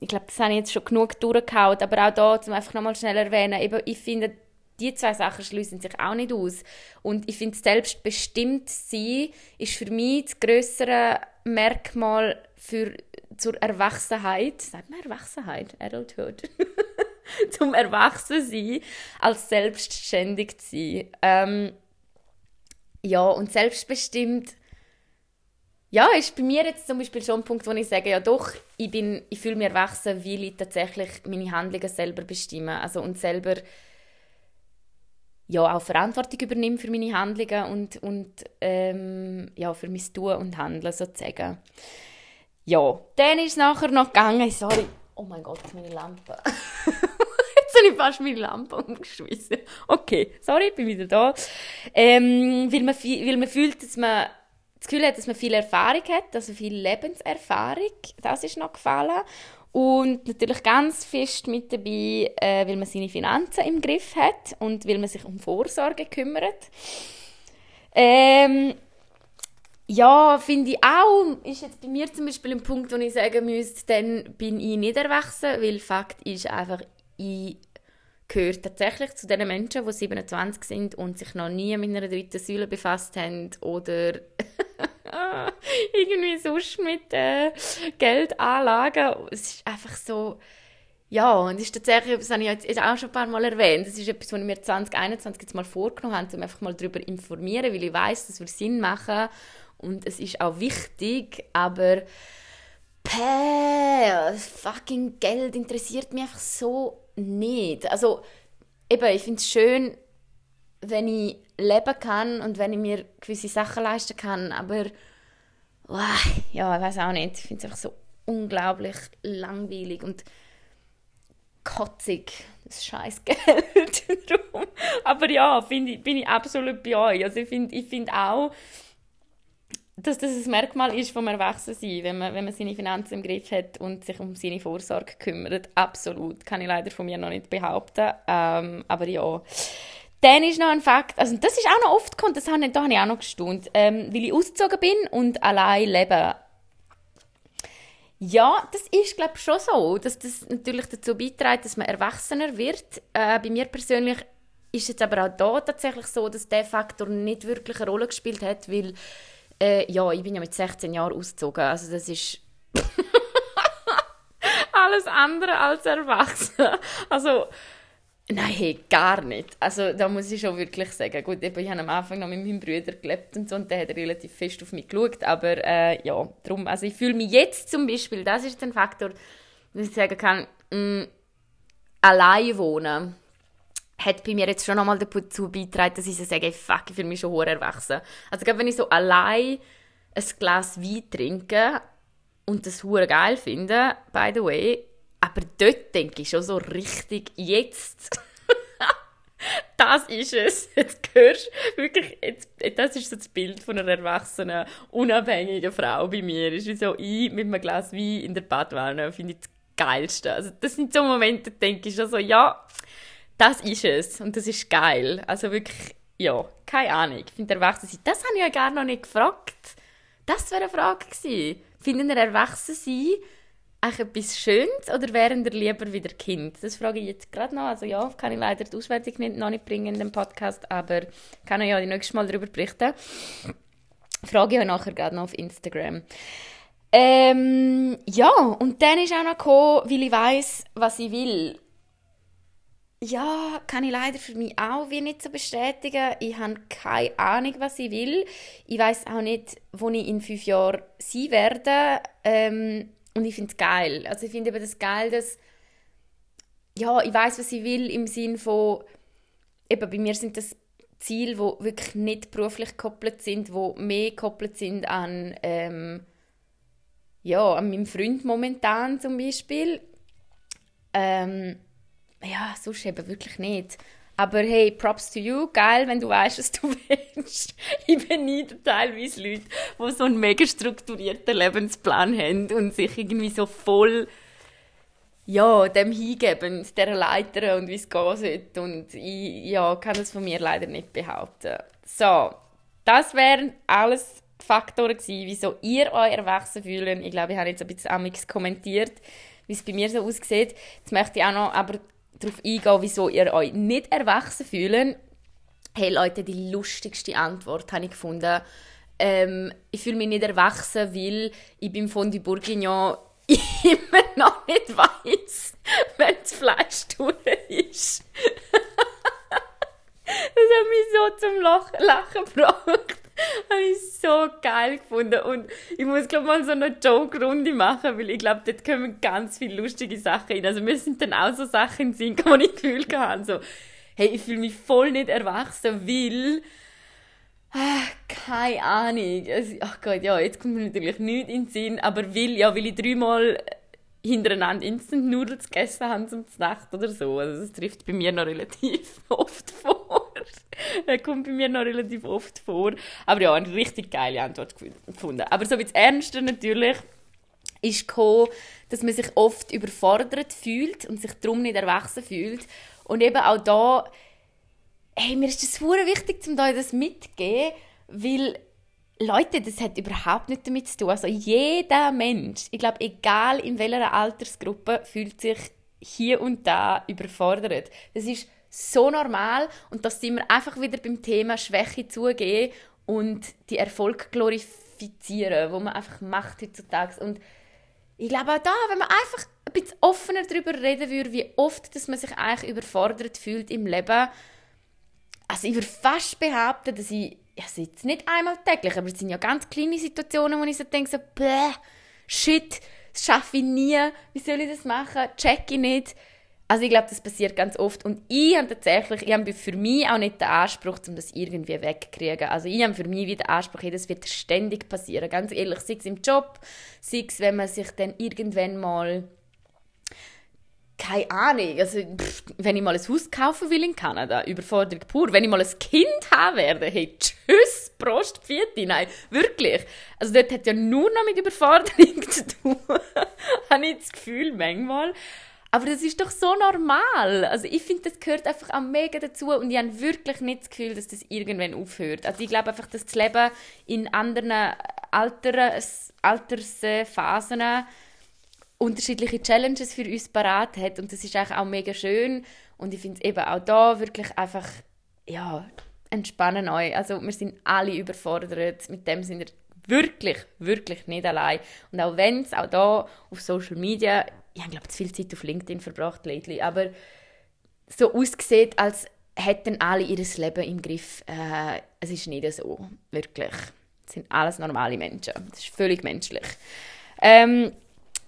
ich glaube, das habe ich jetzt schon genug durchgehauen, aber auch da, um einfach nochmal schnell erwähnen, eben, ich finde, die zwei Sachen schließen sich auch nicht aus. Und ich finde, selbstbestimmt sein ist für mich das größere Merkmal für, zur Erwachsenheit. Sagt man Erwachsenheit? Adulthood. [laughs] [laughs] zum Erwachsensein als selbstständig zu sein. Ähm, ja, und selbstbestimmt, ja, ist bei mir jetzt zum Beispiel schon ein Punkt, wo ich sage, ja doch, ich, bin, ich fühle mich erwachsen, weil ich tatsächlich meine Handlungen selber bestimme. Also und selber ja, auch Verantwortung übernehme für meine Handlungen und, und ähm, ja, für mein Tun und Handeln sozusagen. Ja, dann ist es nachher noch gegangen, sorry, oh mein Gott, meine Lampe. [laughs] habe ich fast meine Lampe umgeschmissen. Okay, sorry, ich bin wieder da. Ähm, weil, man, weil man fühlt, dass man das Gefühl hat, dass man viel Erfahrung hat, also viel Lebenserfahrung. Das ist noch gefallen. Und natürlich ganz fest mit dabei, äh, weil man seine Finanzen im Griff hat und weil man sich um Vorsorge kümmert. Ähm, ja, finde ich auch, ist jetzt bei mir zum Beispiel ein Punkt, wo ich sagen müsste, dann bin ich nicht erwachsen, weil Fakt ist einfach, ich gehöre tatsächlich zu den Menschen, die 27 sind und sich noch nie mit einer dritten Säule befasst haben oder [laughs] irgendwie sonst mit äh, Geldanlagen. Es ist einfach so, ja, und es ist tatsächlich, das habe ich jetzt auch schon ein paar Mal erwähnt, das ist etwas, was ich mir 2021 jetzt mal vorgenommen habe, um einfach mal darüber zu informieren, weil ich weiß, das wird Sinn machen und es ist auch wichtig, aber Päh, fucking Geld interessiert mich einfach so nicht. Also, eben, ich finde es schön, wenn ich leben kann und wenn ich mir gewisse Sachen leisten kann, aber wow, ja, ich weiß auch nicht. Ich finde es einfach so unglaublich langweilig und kotzig, das scheiß [laughs] Geld. aber ja, ich, bin ich absolut bei euch. Also ich finde ich find auch, dass das ein Merkmal ist vom Erwachsensein, wenn man, wenn man seine Finanzen im Griff hat und sich um seine Vorsorge kümmert. Absolut. Kann ich leider von mir noch nicht behaupten. Ähm, aber ja. Dann ist noch ein Fakt, also das ist auch noch oft gekommen, das habe ich, da habe ich auch noch gestaunt, ähm, weil ich ausgezogen bin und allein lebe. Ja, das ist glaube ich schon so, dass das natürlich dazu beiträgt, dass man erwachsener wird. Äh, bei mir persönlich ist es aber auch da tatsächlich so, dass der Faktor nicht wirklich eine Rolle gespielt hat, weil äh, ja, ich bin ja mit 16 Jahren ausgezogen. Also das ist [laughs] alles andere als erwachsen. Also Nein, hey, gar nicht. Also da muss ich schon wirklich sagen, gut, ich habe am Anfang noch mit meinem Bruder gelebt und so und der hat relativ fest auf mich geschaut, aber äh, ja, darum, also ich fühle mich jetzt zum Beispiel, das ist ein Faktor, dass ich sagen kann, mh, mm, allein wohnen hat bei mir jetzt schon nochmal dazu beigetragen, dass ich so sage, fuck, ich fühle mich schon hoch erwachsen. Also gerade wenn ich so allein ein Glas Wein trinke und das hure geil finde, by the way, aber dort denke ich schon so richtig, jetzt [laughs] das ist es. Jetzt hörst wirklich, jetzt, das ist so das Bild von einer erwachsenen, unabhängigen Frau bei mir. Ist wie so ich mit einem Glas Wein in der Badwanne, finde ich das Geilste. Also das sind so Momente, denke ich schon so, ja, das ist es und das ist geil. Also wirklich, ja, keine Ahnung. Ich finde erwachsen sein, das habe ich ja gar noch nicht gefragt. Das wäre eine Frage gewesen. Finden ihr erwachsen sein eigentlich etwas Schönes oder wären ihr lieber wieder Kind? Das frage ich jetzt gerade noch. Also ja, kann ich leider die Auswertung nicht, noch nicht bringen in dem Podcast, aber kann ich ja nächstes Mal darüber berichten. Frage ich euch nachher gerade noch auf Instagram. Ähm, ja, und dann ist auch noch gekommen, weil ich weiss, was ich will. Ja, kann ich leider für mich auch wie nicht so bestätigen. Ich habe keine Ahnung, was ich will. Ich weiß auch nicht, wo ich in fünf Jahren sein werde. Ähm, und ich finde es geil. Also ich finde eben das geil, dass ja, ich weiß, was ich will im Sinn von eben bei mir sind das Ziele, die wirklich nicht beruflich gekoppelt sind, die mehr gekoppelt sind an ähm, ja, an meinem Freund momentan zum Beispiel. Ähm, ja, sonst eben wirklich nicht. Aber hey, Props to you, geil, wenn du weißt, was du [laughs] willst. ich beneide teilweise Leute, die so einen mega strukturierten Lebensplan haben und sich irgendwie so voll ja, dem hingeben, der Leiter und wie es gehen sollte. Und ich ja, kann das von mir leider nicht behaupten. So, das wären alles Faktoren gewesen, wieso ihr euch erwachsen fühlen. Ich glaube, ich habe jetzt ein bisschen amix kommentiert, wie es bei mir so aussieht. Jetzt möchte ich auch noch aber darauf eingehen, wieso ihr euch nicht erwachsen fühlen. Hey Leute, die lustigste Antwort habe ich gefunden. Ähm, ich fühle mich nicht erwachsen, weil ich beim Fondue Bourguignon [laughs] immer noch nicht weiß, wenn das Fleisch durch ist. [laughs] das hat mich so zum Lachen gebracht. [laughs] habe ich so geil gefunden. Und ich muss, glaube mal so eine Joke-Runde machen, weil ich glaube, dort kommen ganz viele lustige Sachen rein. Also sind dann auch so Sachen in wo [laughs] ich Gefühl hatte, so, hey, ich fühle mich voll nicht erwachsen, weil... Ah, keine Ahnung. Also, ach Gott, ja, jetzt kommt mir natürlich nichts in den Sinn, aber weil, ja, weil ich dreimal hintereinander Instant Noodles gegessen habe zum Nacht oder so. Also das trifft bei mir noch relativ [laughs] oft vor. [laughs] das kommt bei mir noch relativ oft vor. Aber ja, eine richtig geile Antwort gefunden. Aber so wie das Ernste natürlich ist gekommen, dass man sich oft überfordert fühlt und sich darum nicht erwachsen fühlt. Und eben auch da, hey, mir ist das sehr wichtig, um euch das mitzugeben, weil Leute, das hat überhaupt nichts damit zu tun. Also jeder Mensch, ich glaube, egal in welcher Altersgruppe, fühlt sich hier und da überfordert. Das ist so normal und das sind wir einfach wieder beim Thema Schwäche zugehen und die Erfolg glorifizieren, wo man einfach macht heutzutage. Und ich glaube auch da, wenn man einfach ein bisschen offener darüber reden würde, wie oft dass man sich eigentlich überfordert fühlt im Leben. Also ich würde fast behaupten, dass ich, ja, jetzt nicht einmal täglich, aber es sind ja ganz kleine Situationen, wo ich so denke, so, bäh, shit, das schaffe ich nie, wie soll ich das machen, check ich nicht. Also ich glaube, das passiert ganz oft. Und ich habe tatsächlich, ich habe für mich auch nicht den Anspruch, um das irgendwie wegzukriegen. Also ich habe für mich wieder den Anspruch, das wird ständig passieren. Ganz ehrlich, sei es im Job, sei es, wenn man sich dann irgendwann mal keine Ahnung, also pff, wenn ich mal ein Haus kaufen will in Kanada, Überforderung pur. Wenn ich mal ein Kind haben werde, hey, tschüss, Prost, Pfiati, nein, wirklich. Also dort hat ja nur noch mit Überforderung [laughs] zu tun, [laughs] habe ich das Gefühl manchmal. Aber das ist doch so normal. Also ich finde, das gehört einfach auch mega dazu und ich habe wirklich nicht das Gefühl, dass das irgendwann aufhört. Also ich glaube einfach, dass das Leben in anderen Alters, Altersphasen unterschiedliche Challenges für uns parat hat und das ist auch mega schön und ich finde es eben auch da wirklich einfach, ja, entspannen euch. Also wir sind alle überfordert, mit dem sind wir wirklich, wirklich nicht allein. Und auch wenn es auch da auf Social Media ich habe, glaube zu viel Zeit auf LinkedIn verbracht lately, aber so aussieht, als hätten alle ihr Leben im Griff. Äh, es ist nicht so, wirklich. Es sind alles normale Menschen. Das ist völlig menschlich. Ähm,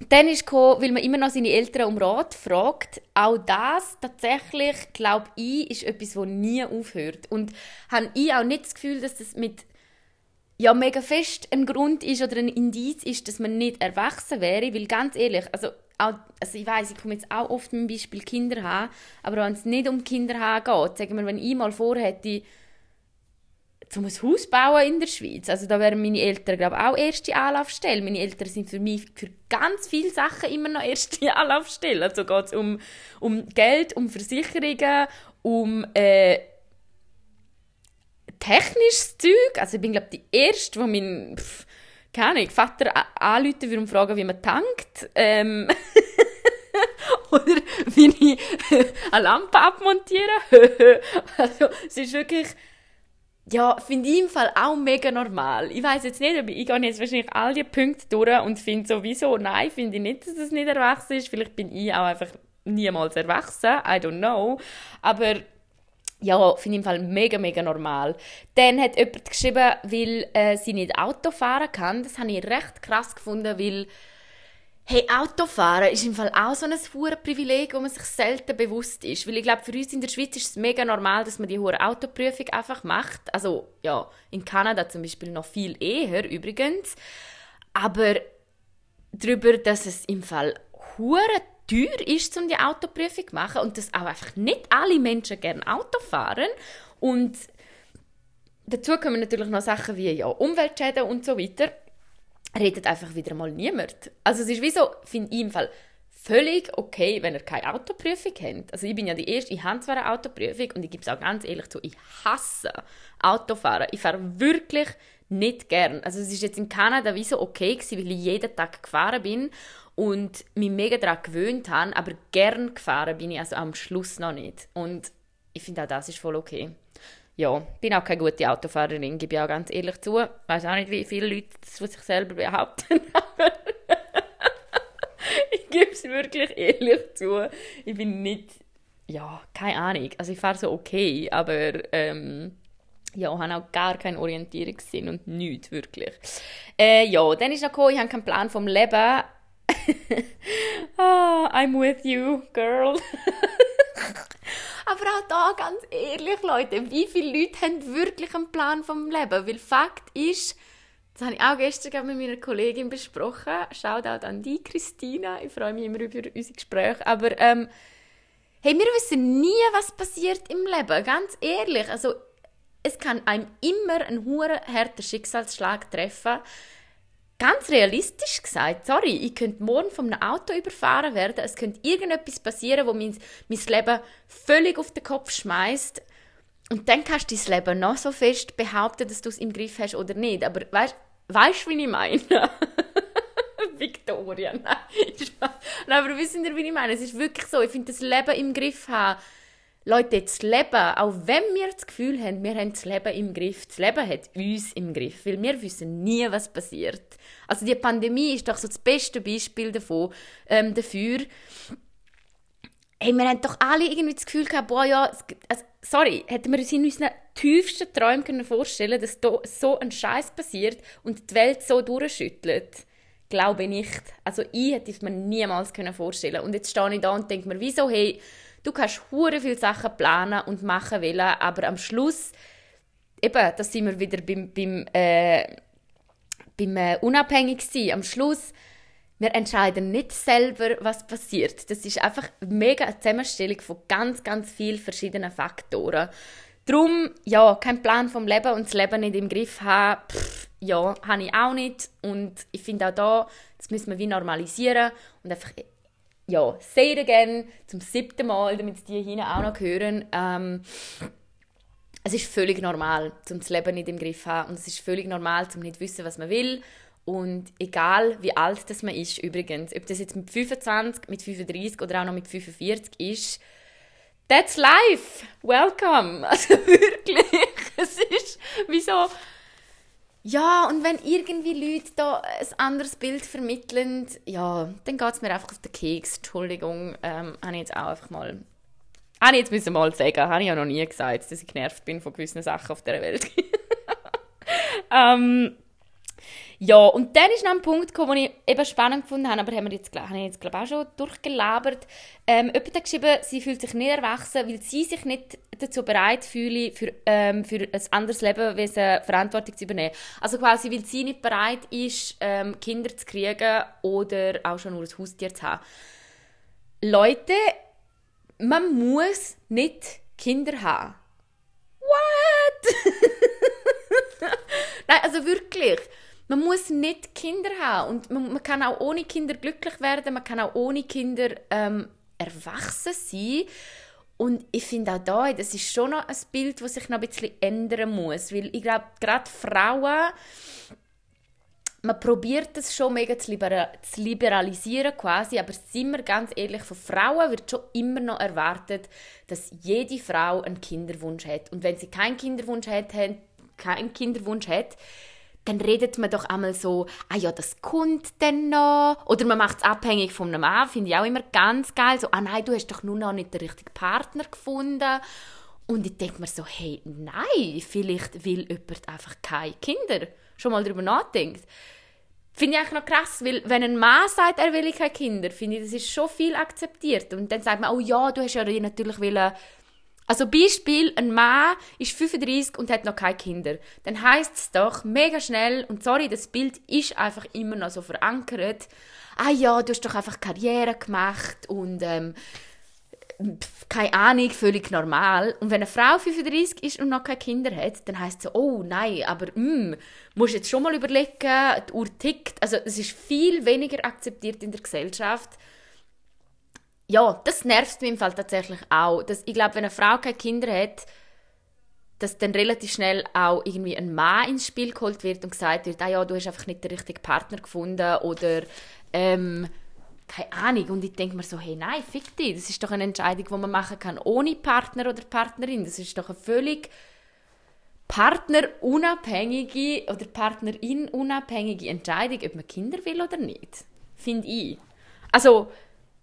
dann ist gekommen, weil man immer noch seine Eltern um Rat fragt. Auch das tatsächlich, glaube ich, ist etwas, das nie aufhört. Und habe ich auch nicht das Gefühl, dass das mit ja mega fest ein Grund ist oder ein Indiz ist, dass man nicht erwachsen wäre, weil ganz ehrlich, also auch, also ich weiß, ich komme jetzt auch oft mit dem Beispiel Kinder haben, aber wenn es nicht um Kinder haben geht, sagen wir, wenn ich mal vorhätte, zum ein Haus bauen in der Schweiz. Also da wären meine Eltern, glaube auch erste Anlaufstelle. Meine Eltern sind für mich für ganz viele Sachen immer noch erste [laughs] Anlaufstelle. Also geht es um, um Geld, um Versicherungen, um äh, technisches Zeug. Also ich bin, glaube die Erste, die mein... Pff, keine Ahnung, Vater anrufen würde und fragen, wie man tankt. Ähm [laughs] Oder wie ich [laughs] eine Lampe abmontiere. also, es ist wirklich ja, finde ich im Fall auch mega normal. Ich weiß jetzt nicht, aber ich gehe jetzt wahrscheinlich all die Punkte durch und finde sowieso, nein, finde ich nicht, dass es nicht erwachsen ist. Vielleicht bin ich auch einfach niemals erwachsen, I don't know. Aber ja, finde ich im Fall mega, mega normal. Dann hat jemand geschrieben, weil äh, sie nicht Auto fahren kann. Das habe ich recht krass gefunden, weil Hey, Autofahren ist im Fall auch so ein hohes Privileg, wo man sich selten bewusst ist. Weil ich glaube, für uns in der Schweiz ist es mega normal, dass man die hohe Autoprüfung einfach macht. Also, ja, in Kanada zum Beispiel noch viel eher übrigens. Aber darüber, dass es im Fall hure teuer ist, um die Autoprüfung zu machen und dass auch einfach nicht alle Menschen gerne Auto fahren. Und dazu kommen natürlich noch Sachen wie ja, Umweltschäden und so weiter redet einfach wieder mal niemand. Also es ist wie so, finde ich Fall völlig okay, wenn ihr keine Autoprüfung habt. Also ich bin ja die Erste, ich habe zwar eine Autoprüfung und ich gebe es auch ganz ehrlich zu, ich hasse Autofahren. Ich fahre wirklich nicht gern. Also es ist jetzt in Kanada wie so okay gewesen, weil ich jeden Tag gefahren bin und mich mega daran gewöhnt habe, aber gern gefahren bin ich also am Schluss noch nicht. Und ich finde auch das ist voll okay ja, bin auch keine gute Autofahrerin, gebe ich auch ganz ehrlich zu. Ich weiß auch nicht, wie viele Leute das von sich selber behaupten, [laughs] aber ich gebe es wirklich ehrlich zu. Ich bin nicht, ja, keine Ahnung. Also ich fahre so okay, aber ähm, ja, habe auch gar keinen Orientierungssinn und nichts, wirklich. Äh, ja, dann ist noch gekommen, ich habe keinen Plan vom Leben. Oh, [laughs] I'm with you, girl. [laughs] Aber auch da, ganz ehrlich, Leute, wie viele Leute haben wirklich einen Plan vom Leben? Weil Fakt ist, das habe ich auch gestern mit meiner Kollegin besprochen. Shoutout an die, Christina. Ich freue mich immer über unsere Gespräche. Aber ähm, hey, wir wissen nie, was passiert im Leben. Ganz ehrlich. Also, es kann einem immer ein hoher harter Schicksalsschlag treffen ganz realistisch gesagt, sorry, ich könnte morgen von einem Auto überfahren werden, es könnte irgendetwas passieren, wo mein, mein Leben völlig auf den Kopf schmeißt und dann kannst du dein Leben noch so fest behaupten, dass du es im Griff hast oder nicht. Aber weißt du, wie ich meine? [laughs] Victoria, nein. nein. Aber wissen ihr, wie ich meine? Es ist wirklich so, ich finde, das Leben im Griff haben, Leute, das Leben, auch wenn wir das Gefühl haben, wir haben das Leben im Griff, das Leben hat uns im Griff, weil wir wissen nie, was passiert. Also die Pandemie ist doch so das beste Beispiel davon, ähm, dafür. Hey, wir haben doch alle irgendwie das Gefühl gehabt, boah, ja, also, sorry, hätten wir uns in unseren tiefsten Träumen können vorstellen dass da so ein Scheiß passiert und die Welt so durchschüttelt? Glaube nicht. Also ich hätte es mir niemals können vorstellen Und jetzt stehe ich da und denke mir, wieso, hey, Du kannst hure viele Sachen planen und machen wollen, aber am Schluss, eben, da sind wir wieder beim, beim, äh, beim äh, unabhängig sein. Am Schluss, wir entscheiden nicht selber, was passiert. Das ist einfach mega eine Zusammenstellung von ganz, ganz vielen verschiedenen Faktoren. Darum, ja, kein Plan vom Leben und das Leben nicht im Griff haben, pff, ja, habe ich auch nicht. Und ich finde auch da, das müssen wir wie normalisieren und einfach ja, say it again, zum siebten Mal, damit die hier auch noch hören. Ähm, es ist völlig normal, zum das Leben nicht im Griff zu haben. Und es ist völlig normal, zum nicht wissen, was man will. Und egal, wie alt das man ist, übrigens, ob das jetzt mit 25, mit 35 oder auch noch mit 45 ist, that's life! Welcome! [laughs] Also wirklich, es ist wie so ja, und wenn irgendwie Leute da ein anderes Bild vermitteln, ja, dann geht es mir einfach auf den Keks. Entschuldigung, ähm, habe ich jetzt auch einfach mal... Habe ich jetzt müssen mal sagen, habe ich ja noch nie gesagt, dass ich genervt bin von gewissen Sachen auf der Welt. [laughs] ähm, Ja, und dann ist noch ein Punkt gekommen, den ich eben spannend gefunden habe, aber haben wir jetzt, habe ich jetzt glaube auch schon durchgelabert. Ähm, jemand hat geschrieben, sie fühlt sich nicht erwachsen, weil sie sich nicht dazu bereit fühle, für, ähm, für ein anderes Lebewesen Verantwortung zu übernehmen. Also quasi, weil sie nicht bereit ist, ähm, Kinder zu kriegen oder auch schon nur ein Haustier zu haben. Leute, man muss nicht Kinder haben. What? [laughs] Nein, also wirklich. Man muss nicht Kinder haben und man, man, kann auch ohne Kinder glücklich werden, man kann auch ohne Kinder ähm, erwachsen sein. Und ich finde auch da, das ist schon noch ein Bild, das sich noch ein bisschen ändern muss, weil ich glaube, gerade Frauen, man probiert das schon mega zu, liberalisieren quasi, aber sind wir ganz ehrlich, von Frauen wird schon immer noch erwartet, dass jede Frau einen Kinderwunsch hat. Und wenn sie keinen Kinderwunsch hat, keinen Kinderwunsch hat, dann redet man doch einmal so, ah ja, das kommt dann noch. Oder man macht es abhängig von einem Mann, finde ich auch immer ganz geil. So, ah nein, du hast doch nur noch nicht den richtigen Partner gefunden. Und ich denke mir so, hey, nein, vielleicht will jemand einfach keine Kinder. Schon mal darüber nachdenkt. Finde ich eigentlich noch krass, weil wenn ein Mann sagt, er will keine Kinder, finde ich, das ist schon viel akzeptiert. Und dann sagt man, oh ja, du hast ja natürlich wollen, also Beispiel, ein Mann ist 35 und hat noch keine Kinder. Dann heißt es doch mega schnell, und sorry, das Bild ist einfach immer noch so verankert, ah ja, du hast doch einfach Karriere gemacht und ähm, keine Ahnung, völlig normal. Und wenn eine Frau 35 ist und noch keine Kinder hat, dann heißt es so, oh nein, aber mm, musst jetzt schon mal überlegen, die Uhr tickt. Also es ist viel weniger akzeptiert in der Gesellschaft, ja, das nervt mich im Fall tatsächlich auch. Dass, ich glaube, wenn eine Frau keine Kinder hat, dass dann relativ schnell auch irgendwie ein Mann ins Spiel geholt wird und gesagt wird, ah ja, du hast einfach nicht den richtigen Partner gefunden oder ähm, keine Ahnung. Und ich denke mir so, hey, nein, fick dich, das ist doch eine Entscheidung, die man machen kann ohne Partner oder Partnerin. Das ist doch eine völlig partnerunabhängige oder Partnerin unabhängige Entscheidung, ob man Kinder will oder nicht. Finde ich. Also,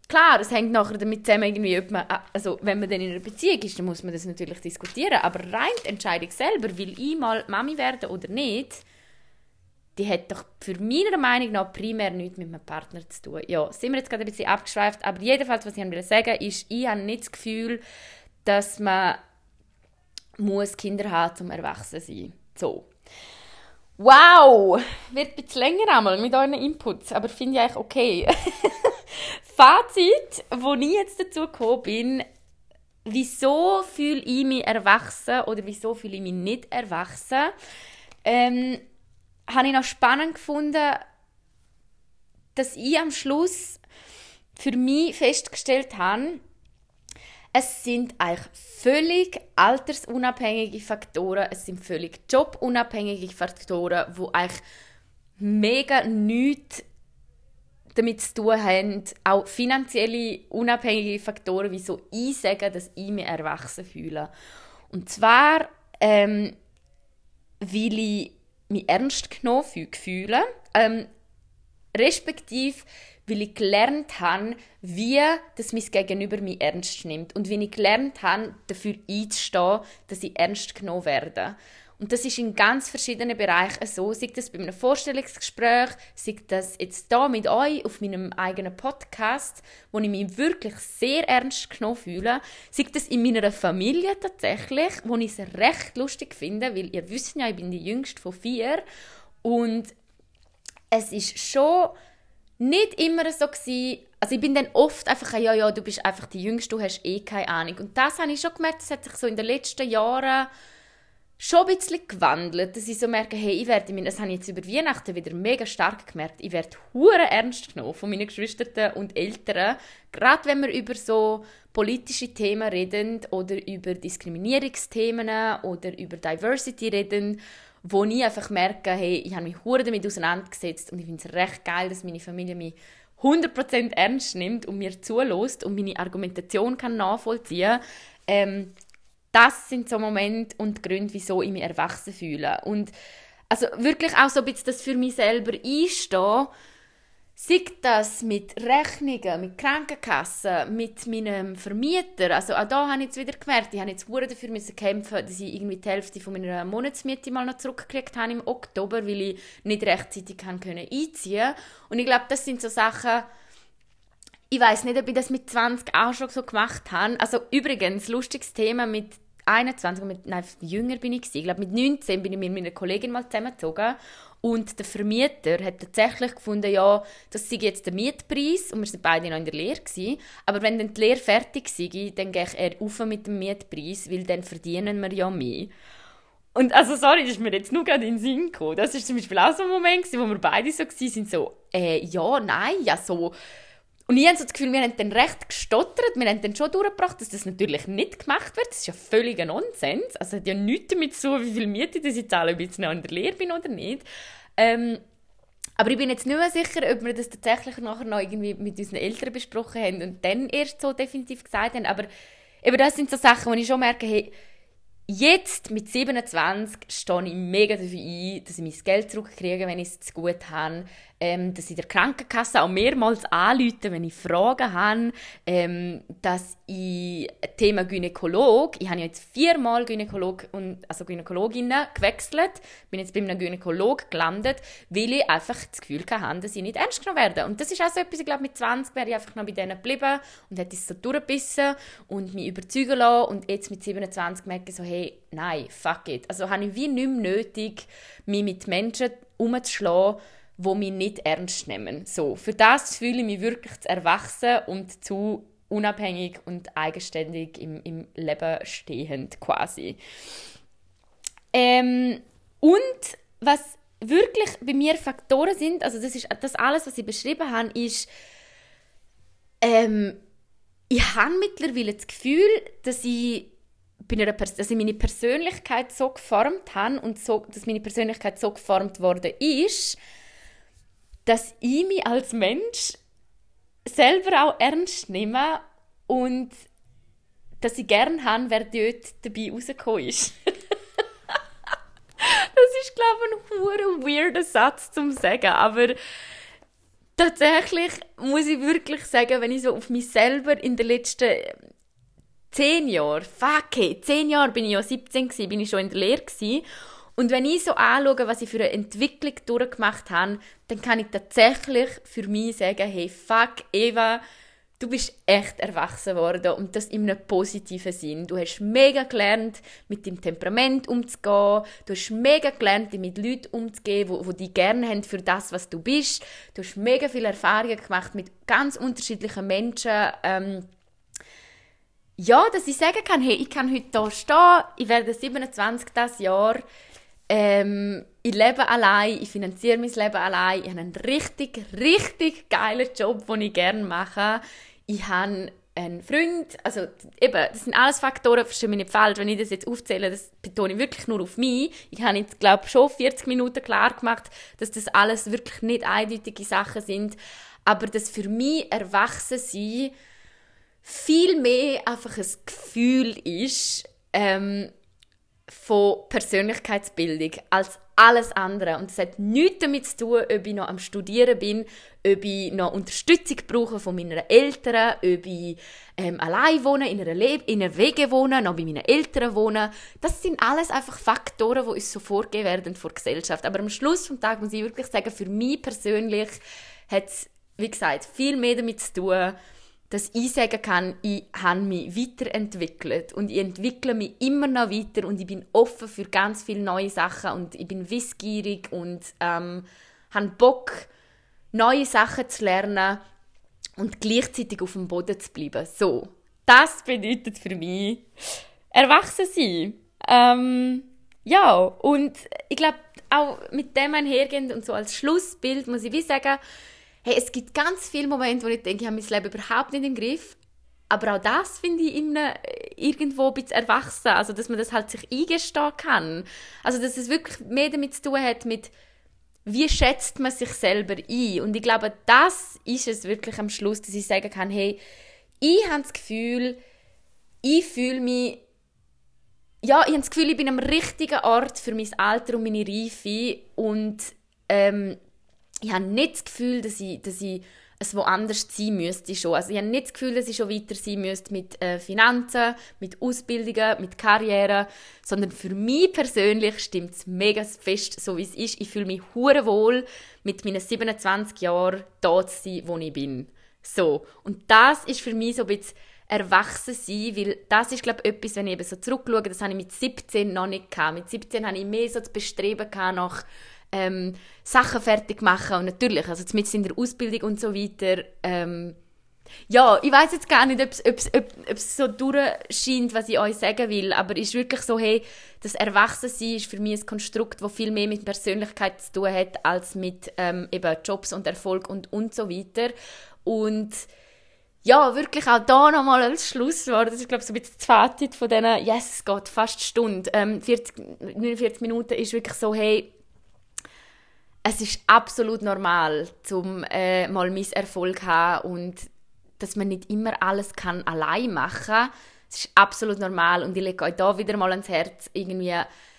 Klar, es hängt nachher damit zusammen, irgendwie, ob man, also wenn man dann in einer Beziehung ist, dann muss man das natürlich diskutieren. Aber rein die Entscheidung selber, will ich mal Mami werden oder nicht, die hat doch für meiner Meinung nach primär nichts mit meinem Partner zu tun. Ja, sind wir jetzt gerade ein bisschen abgeschweift, aber jedenfalls, was ich will sagen ist, ich habe nicht das Gefühl, dass man muss Kinder haben, um erwachsen zu sein. So. Wow! Wird ein bisschen länger einmal mit euren Inputs, aber finde ich eigentlich okay. [laughs] Fazit, wo ich jetzt dazu gekommen bin, wieso fühle ich mich erwachsen oder wieso fühle ich mich nicht erwachsen, ähm, habe ich noch spannend gefunden, dass ich am Schluss für mich festgestellt habe, es sind eigentlich völlig altersunabhängige Faktoren, es sind völlig jobunabhängige Faktoren, wo eigentlich mega nichts damit zu tun haben, auch finanzielle unabhängige Faktoren, wieso ich sage, dass ich mich erwachsen fühle. Und zwar, ähm, weil ich mich ernst genommen fühle, ähm, respektive weil ich gelernt habe, wie das mein Gegenüber mich ernst nimmt und wie ich gelernt habe, dafür einzustehen, dass ich ernst genommen werde. Und das ist in ganz verschiedenen Bereichen so. Sei das bei einem Vorstellungsgespräch, sei das jetzt da mit euch auf meinem eigenen Podcast, wo ich mich wirklich sehr ernst genommen fühle. Sei das in meiner Familie tatsächlich, wo ich es recht lustig finde, weil ihr wisst ja, ich bin die jüngste von vier. Und es ist schon nicht immer so gewesen, also ich bin dann oft einfach, ja, ja, du bist einfach die Jüngste, du hast eh keine Ahnung. Und das habe ich schon gemerkt, das hat sich so in den letzten Jahren schon ein bisschen gewandelt, dass ich so merke, hey, ich werde, das habe ich jetzt über Weihnachten wieder mega stark gemerkt, ich werde hure ernst genommen von meinen Geschwistern und Eltern, gerade wenn wir über so politische Themen reden oder über Diskriminierungsthemen oder über Diversity reden, wo ich einfach merke, hey, ich habe mich hure damit auseinandergesetzt und ich finde es recht geil, dass meine Familie mich 100% ernst nimmt und mir zulässt und meine Argumentation kann nachvollziehen. Ähm, das sind so Momente und Gründe, wieso ich mich erwachsen fühle. Und also wirklich auch so ein bisschen das für mich selber einstehen, Sei das mit Rechnungen, mit Krankenkassen, mit meinem Vermieter. Also auch da habe ich jetzt wieder gemerkt, ich habe jetzt sehr dafür müssen kämpfen, dass ich irgendwie die Hälfte von meiner Monatsmiete mal noch zurückgekriegt habe im Oktober, weil ich nicht rechtzeitig einziehen Und ich glaube, das sind so Sachen, ich weiß nicht, ob ich das mit 20 auch schon so gemacht habe. Also übrigens, lustiges Thema mit 21, mit, nein, jünger bin ich gewesen. Ich glaube, mit 19 bin ich mit meiner Kollegin mal zusammengezogen und der Vermieter hat tatsächlich gefunden, ja, das sei jetzt der Mietpreis und wir sind beide noch in der Lehre gewesen. Aber wenn dann die Lehre fertig sei, dann gehe ich eher auf mit dem Mietpreis, weil dann verdienen wir ja mehr. Und also, sorry, das ist mir jetzt nur gerade in den Sinn gekommen. Das ist zum Beispiel auch so ein Moment, wo wir beide so waren, so, äh, ja, nein, ja, so und ich habe so das Gefühl, wir haben dann recht gestottert, wir haben dann schon durchgebracht, dass das natürlich nicht gemacht wird. Das ist ja völliger Nonsens. Also hat ja nichts damit zu wie viel Miete ich zahle, ob ich jetzt noch in der Lehre bin oder nicht. Ähm, aber ich bin jetzt nicht mehr sicher, ob wir das tatsächlich nachher noch irgendwie mit unseren Eltern besprochen haben und dann erst so definitiv gesagt haben. Aber eben das sind so Sachen, wo ich schon merke, hey, Jetzt, mit 27, stehe ich mega dafür ein, dass ich mein Geld zurückkriege, wenn ich es zu gut habe. Ähm, dass ich der Krankenkasse auch mehrmals anrufe, wenn ich Fragen habe. Ähm, dass ich Thema Gynäkolog, ich habe jetzt viermal Gynäkolog und, also Gynäkologinnen gewechselt, bin jetzt bei einem Gynäkolog gelandet, weil ich einfach das Gefühl hatte, dass ich nicht ernst genommen werde. Und das ist auch so etwas, ich glaube, mit 20 wäre ich einfach noch bei denen geblieben und hätte es so durchgebissen und mich überzeugen lassen. Und jetzt mit 27 merke ich so, hey, nein, fuck it. Also habe ich wie nicht mehr nötig, mich mit Menschen umzuschlagen, die mich nicht ernst nehmen. So, für das fühle ich mich wirklich zu erwachsen und zu unabhängig und eigenständig im, im Leben stehend quasi. Ähm, und was wirklich bei mir Faktoren sind, also das ist das alles, was ich beschrieben habe, ist, ähm, ich habe mittlerweile das Gefühl, dass ich Pers dass ich meine Persönlichkeit so geformt habe und so, dass meine Persönlichkeit so geformt worden ist, dass ich mich als Mensch selber auch ernst nehme und dass ich gerne habe, wer dort dabei rausgekommen ist. [laughs] das ist, glaube ich, ein weirder Satz zum sagen, aber tatsächlich muss ich wirklich sagen, wenn ich so auf mich selber in den letzten zehn Jahre, fuck hey, zehn Jahre bin ich ja 17 gewesen, bin ich schon in der Lehre gewesen. Und wenn ich so anschaue, was ich für eine Entwicklung durchgemacht habe, dann kann ich tatsächlich für mich sagen, hey, fuck, Eva, du bist echt erwachsen worden und das in einem positiven Sinn. Du hast mega gelernt, mit deinem Temperament umzugehen. Du hast mega gelernt, mit Leuten umzugehen, die, die dich gerne haben für das, was du bist. Du hast mega viele Erfahrungen gemacht mit ganz unterschiedlichen Menschen. Ähm, ja, dass ich sagen kann, hey, ich kann heute hier stehen, ich werde 27 das Jahr, ähm, ich lebe allein, ich finanziere mein Leben allein, ich habe einen richtig, richtig geilen Job, den ich gerne mache. Ich habe einen Freund, also eben, das sind alles Faktoren, verstehe mich nicht falsch, wenn ich das jetzt aufzähle, das betone ich wirklich nur auf mich. Ich habe jetzt, glaube ich, schon 40 Minuten klar gemacht, dass das alles wirklich nicht eindeutige Sachen sind, aber das für mich erwachsen sein viel mehr einfach ein Gefühl ist ähm, von Persönlichkeitsbildung als alles andere. Und es hat nichts damit zu tun, ob ich noch am Studieren bin, ob ich noch Unterstützung brauche von meinen Eltern, ob ich ähm, allein wohne, in einer, Le in einer Wege wohne, noch bei meinen Eltern wohne. Das sind alles einfach Faktoren, die uns so vorgegeben werden von der Gesellschaft. Aber am Schluss des Tages muss ich wirklich sagen, für mich persönlich hat es, wie gesagt, viel mehr damit zu tun, dass ich sagen kann, ich habe mich weiterentwickelt und ich entwickle mich immer noch weiter und ich bin offen für ganz viele neue Sachen und ich bin wissgierig und ähm, habe Bock, neue Sachen zu lernen und gleichzeitig auf dem Boden zu bleiben. So, das bedeutet für mich erwachsen sein. Ähm, ja, und ich glaube, auch mit dem einhergehend und so als Schlussbild muss ich wie sagen, hey, es gibt ganz viele Momente, wo ich denke, ich habe mein Leben überhaupt nicht im Griff. Aber auch das finde ich immer irgendwo ein bisschen erwachsen. Also, dass man das halt sich eingestehen kann. Also, dass es wirklich mehr damit zu tun hat, mit wie schätzt man sich selber ein. Und ich glaube, das ist es wirklich am Schluss, dass ich sagen kann, hey, ich habe das Gefühl, ich fühle mich ja, ich habe das Gefühl, ich bin am richtigen Ort für mein Alter und meine Reife und ähm, ich habe nicht das Gefühl, dass ich, dass ich es woanders sein müsste schon. Also ich habe nicht das Gefühl, dass ich schon weiter sein müsste mit äh, Finanzen, mit Ausbildungen, mit Karriere, sondern für mich persönlich stimmt es mega fest, so wie es ist. Ich fühle mich hure wohl, mit meinen 27 Jahren da zu sein, wo ich bin. So. Und das ist für mich so ein bisschen erwachsen sein, weil das ist, glaube ich, etwas, wenn ich eben so zurückschaue, das habe ich mit 17 noch nicht gehabt. Mit 17 habe ich mehr so das Bestreben gehabt nach ähm, Sachen fertig machen. Und natürlich, also mit in der Ausbildung und so weiter, ähm, ja, ich weiß jetzt gar nicht, ob es so durchscheint, was ich euch sagen will, aber es ist wirklich so, hey, das Erwachsensein ist für mich ein Konstrukt, das viel mehr mit Persönlichkeit zu tun hat, als mit ähm, eben Jobs und Erfolg und, und so weiter. Und ja, wirklich auch da nochmal als Schlusswort, das ist glaube ich so ein bisschen das Fazit von diesen, yes, es geht fast eine Stunde, ähm, 40, 49 Minuten ist wirklich so, hey, es ist absolut normal, zum äh, mal Misserfolg haben und dass man nicht immer alles kann allein machen. Es ist absolut normal und ich lege euch da wieder mal ans Herz, irgendwie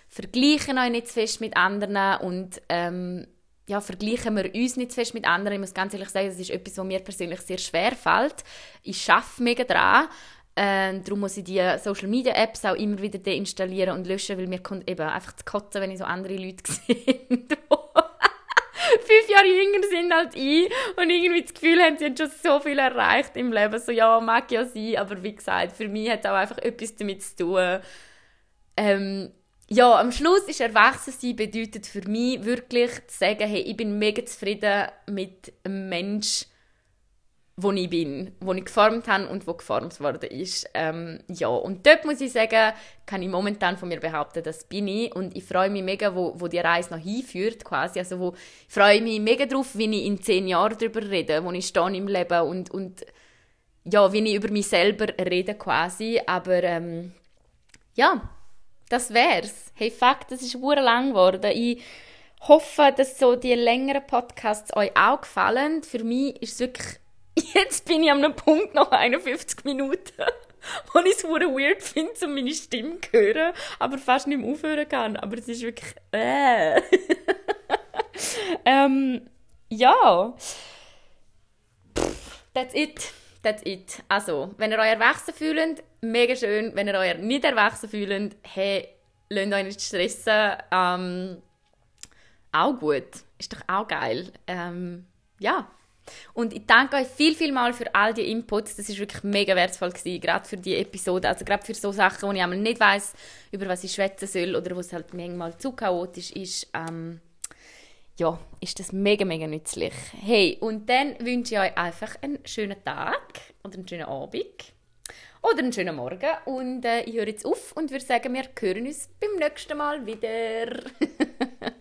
vergleichen euch nicht zu fest mit anderen und ähm, ja, vergleichen wir uns nicht zu fest mit anderen. Ich muss ganz ehrlich sagen, das ist etwas, was mir persönlich sehr schwer fällt. Ich schaffe mega daran. Äh, darum muss ich die Social Media Apps auch immer wieder deinstallieren und löschen, weil mir kommt eben einfach zu kotzen, wenn ich so andere Leute [laughs] sehe, [laughs] fünf Jahre jünger sind als ich und irgendwie das Gefühl haben, sie haben schon so viel erreicht im Leben. So, ja, mag ja sein, aber wie gesagt, für mich hat es auch einfach etwas damit zu tun. Ähm, ja, am Schluss ist Erwachsensein bedeutet für mich wirklich zu sagen, hey, ich bin mega zufrieden mit einem Menschen, wo ich bin, wo ich geformt habe und wo geformt worden ist. Ähm, ja, und dort muss ich sagen, kann ich momentan von mir behaupten, das bin ich und ich freue mich mega, wo, wo die Reise noch hinführt quasi. Also wo ich freue mich mega drauf, wie ich in zehn Jahren darüber rede, wo ich stehe im Leben und, und ja, wie ich über mich selber rede quasi. Aber ähm, ja, das wär's. Hey, fuck, das ist lang geworden. Ich hoffe, dass so die längeren Podcasts euch auch gefallen. Für mich ist es wirklich Jetzt bin ich an einem Punkt nach 51 Minuten, [laughs] wo ich es weird finde, um meine Stimme zu hören, aber fast nicht mehr aufhören kann. Aber es ist wirklich. Äh. [laughs] ähm, ja. that's it. That's it. Also, wenn ihr euch erwachsen fühlt, mega schön. Wenn ihr euch nicht erwachsen fühlt, hey, lasst euch nicht stressen. Ähm, auch gut. Ist doch auch geil. Ähm, ja. Und ich danke euch viel, viel mal für all die Inputs. Das ist wirklich mega wertvoll gewesen, gerade für die Episode. Also gerade für so Sachen, wo ich einmal nicht weiß, über was ich schwätzen soll oder wo es halt manchmal zu chaotisch ist. Ähm, ja, ist das mega, mega nützlich. Hey, und dann wünsche ich euch einfach einen schönen Tag oder einen schönen Abend oder einen schönen Morgen. Und äh, ich höre jetzt auf und würde sagen, wir hören uns beim nächsten Mal wieder. [laughs]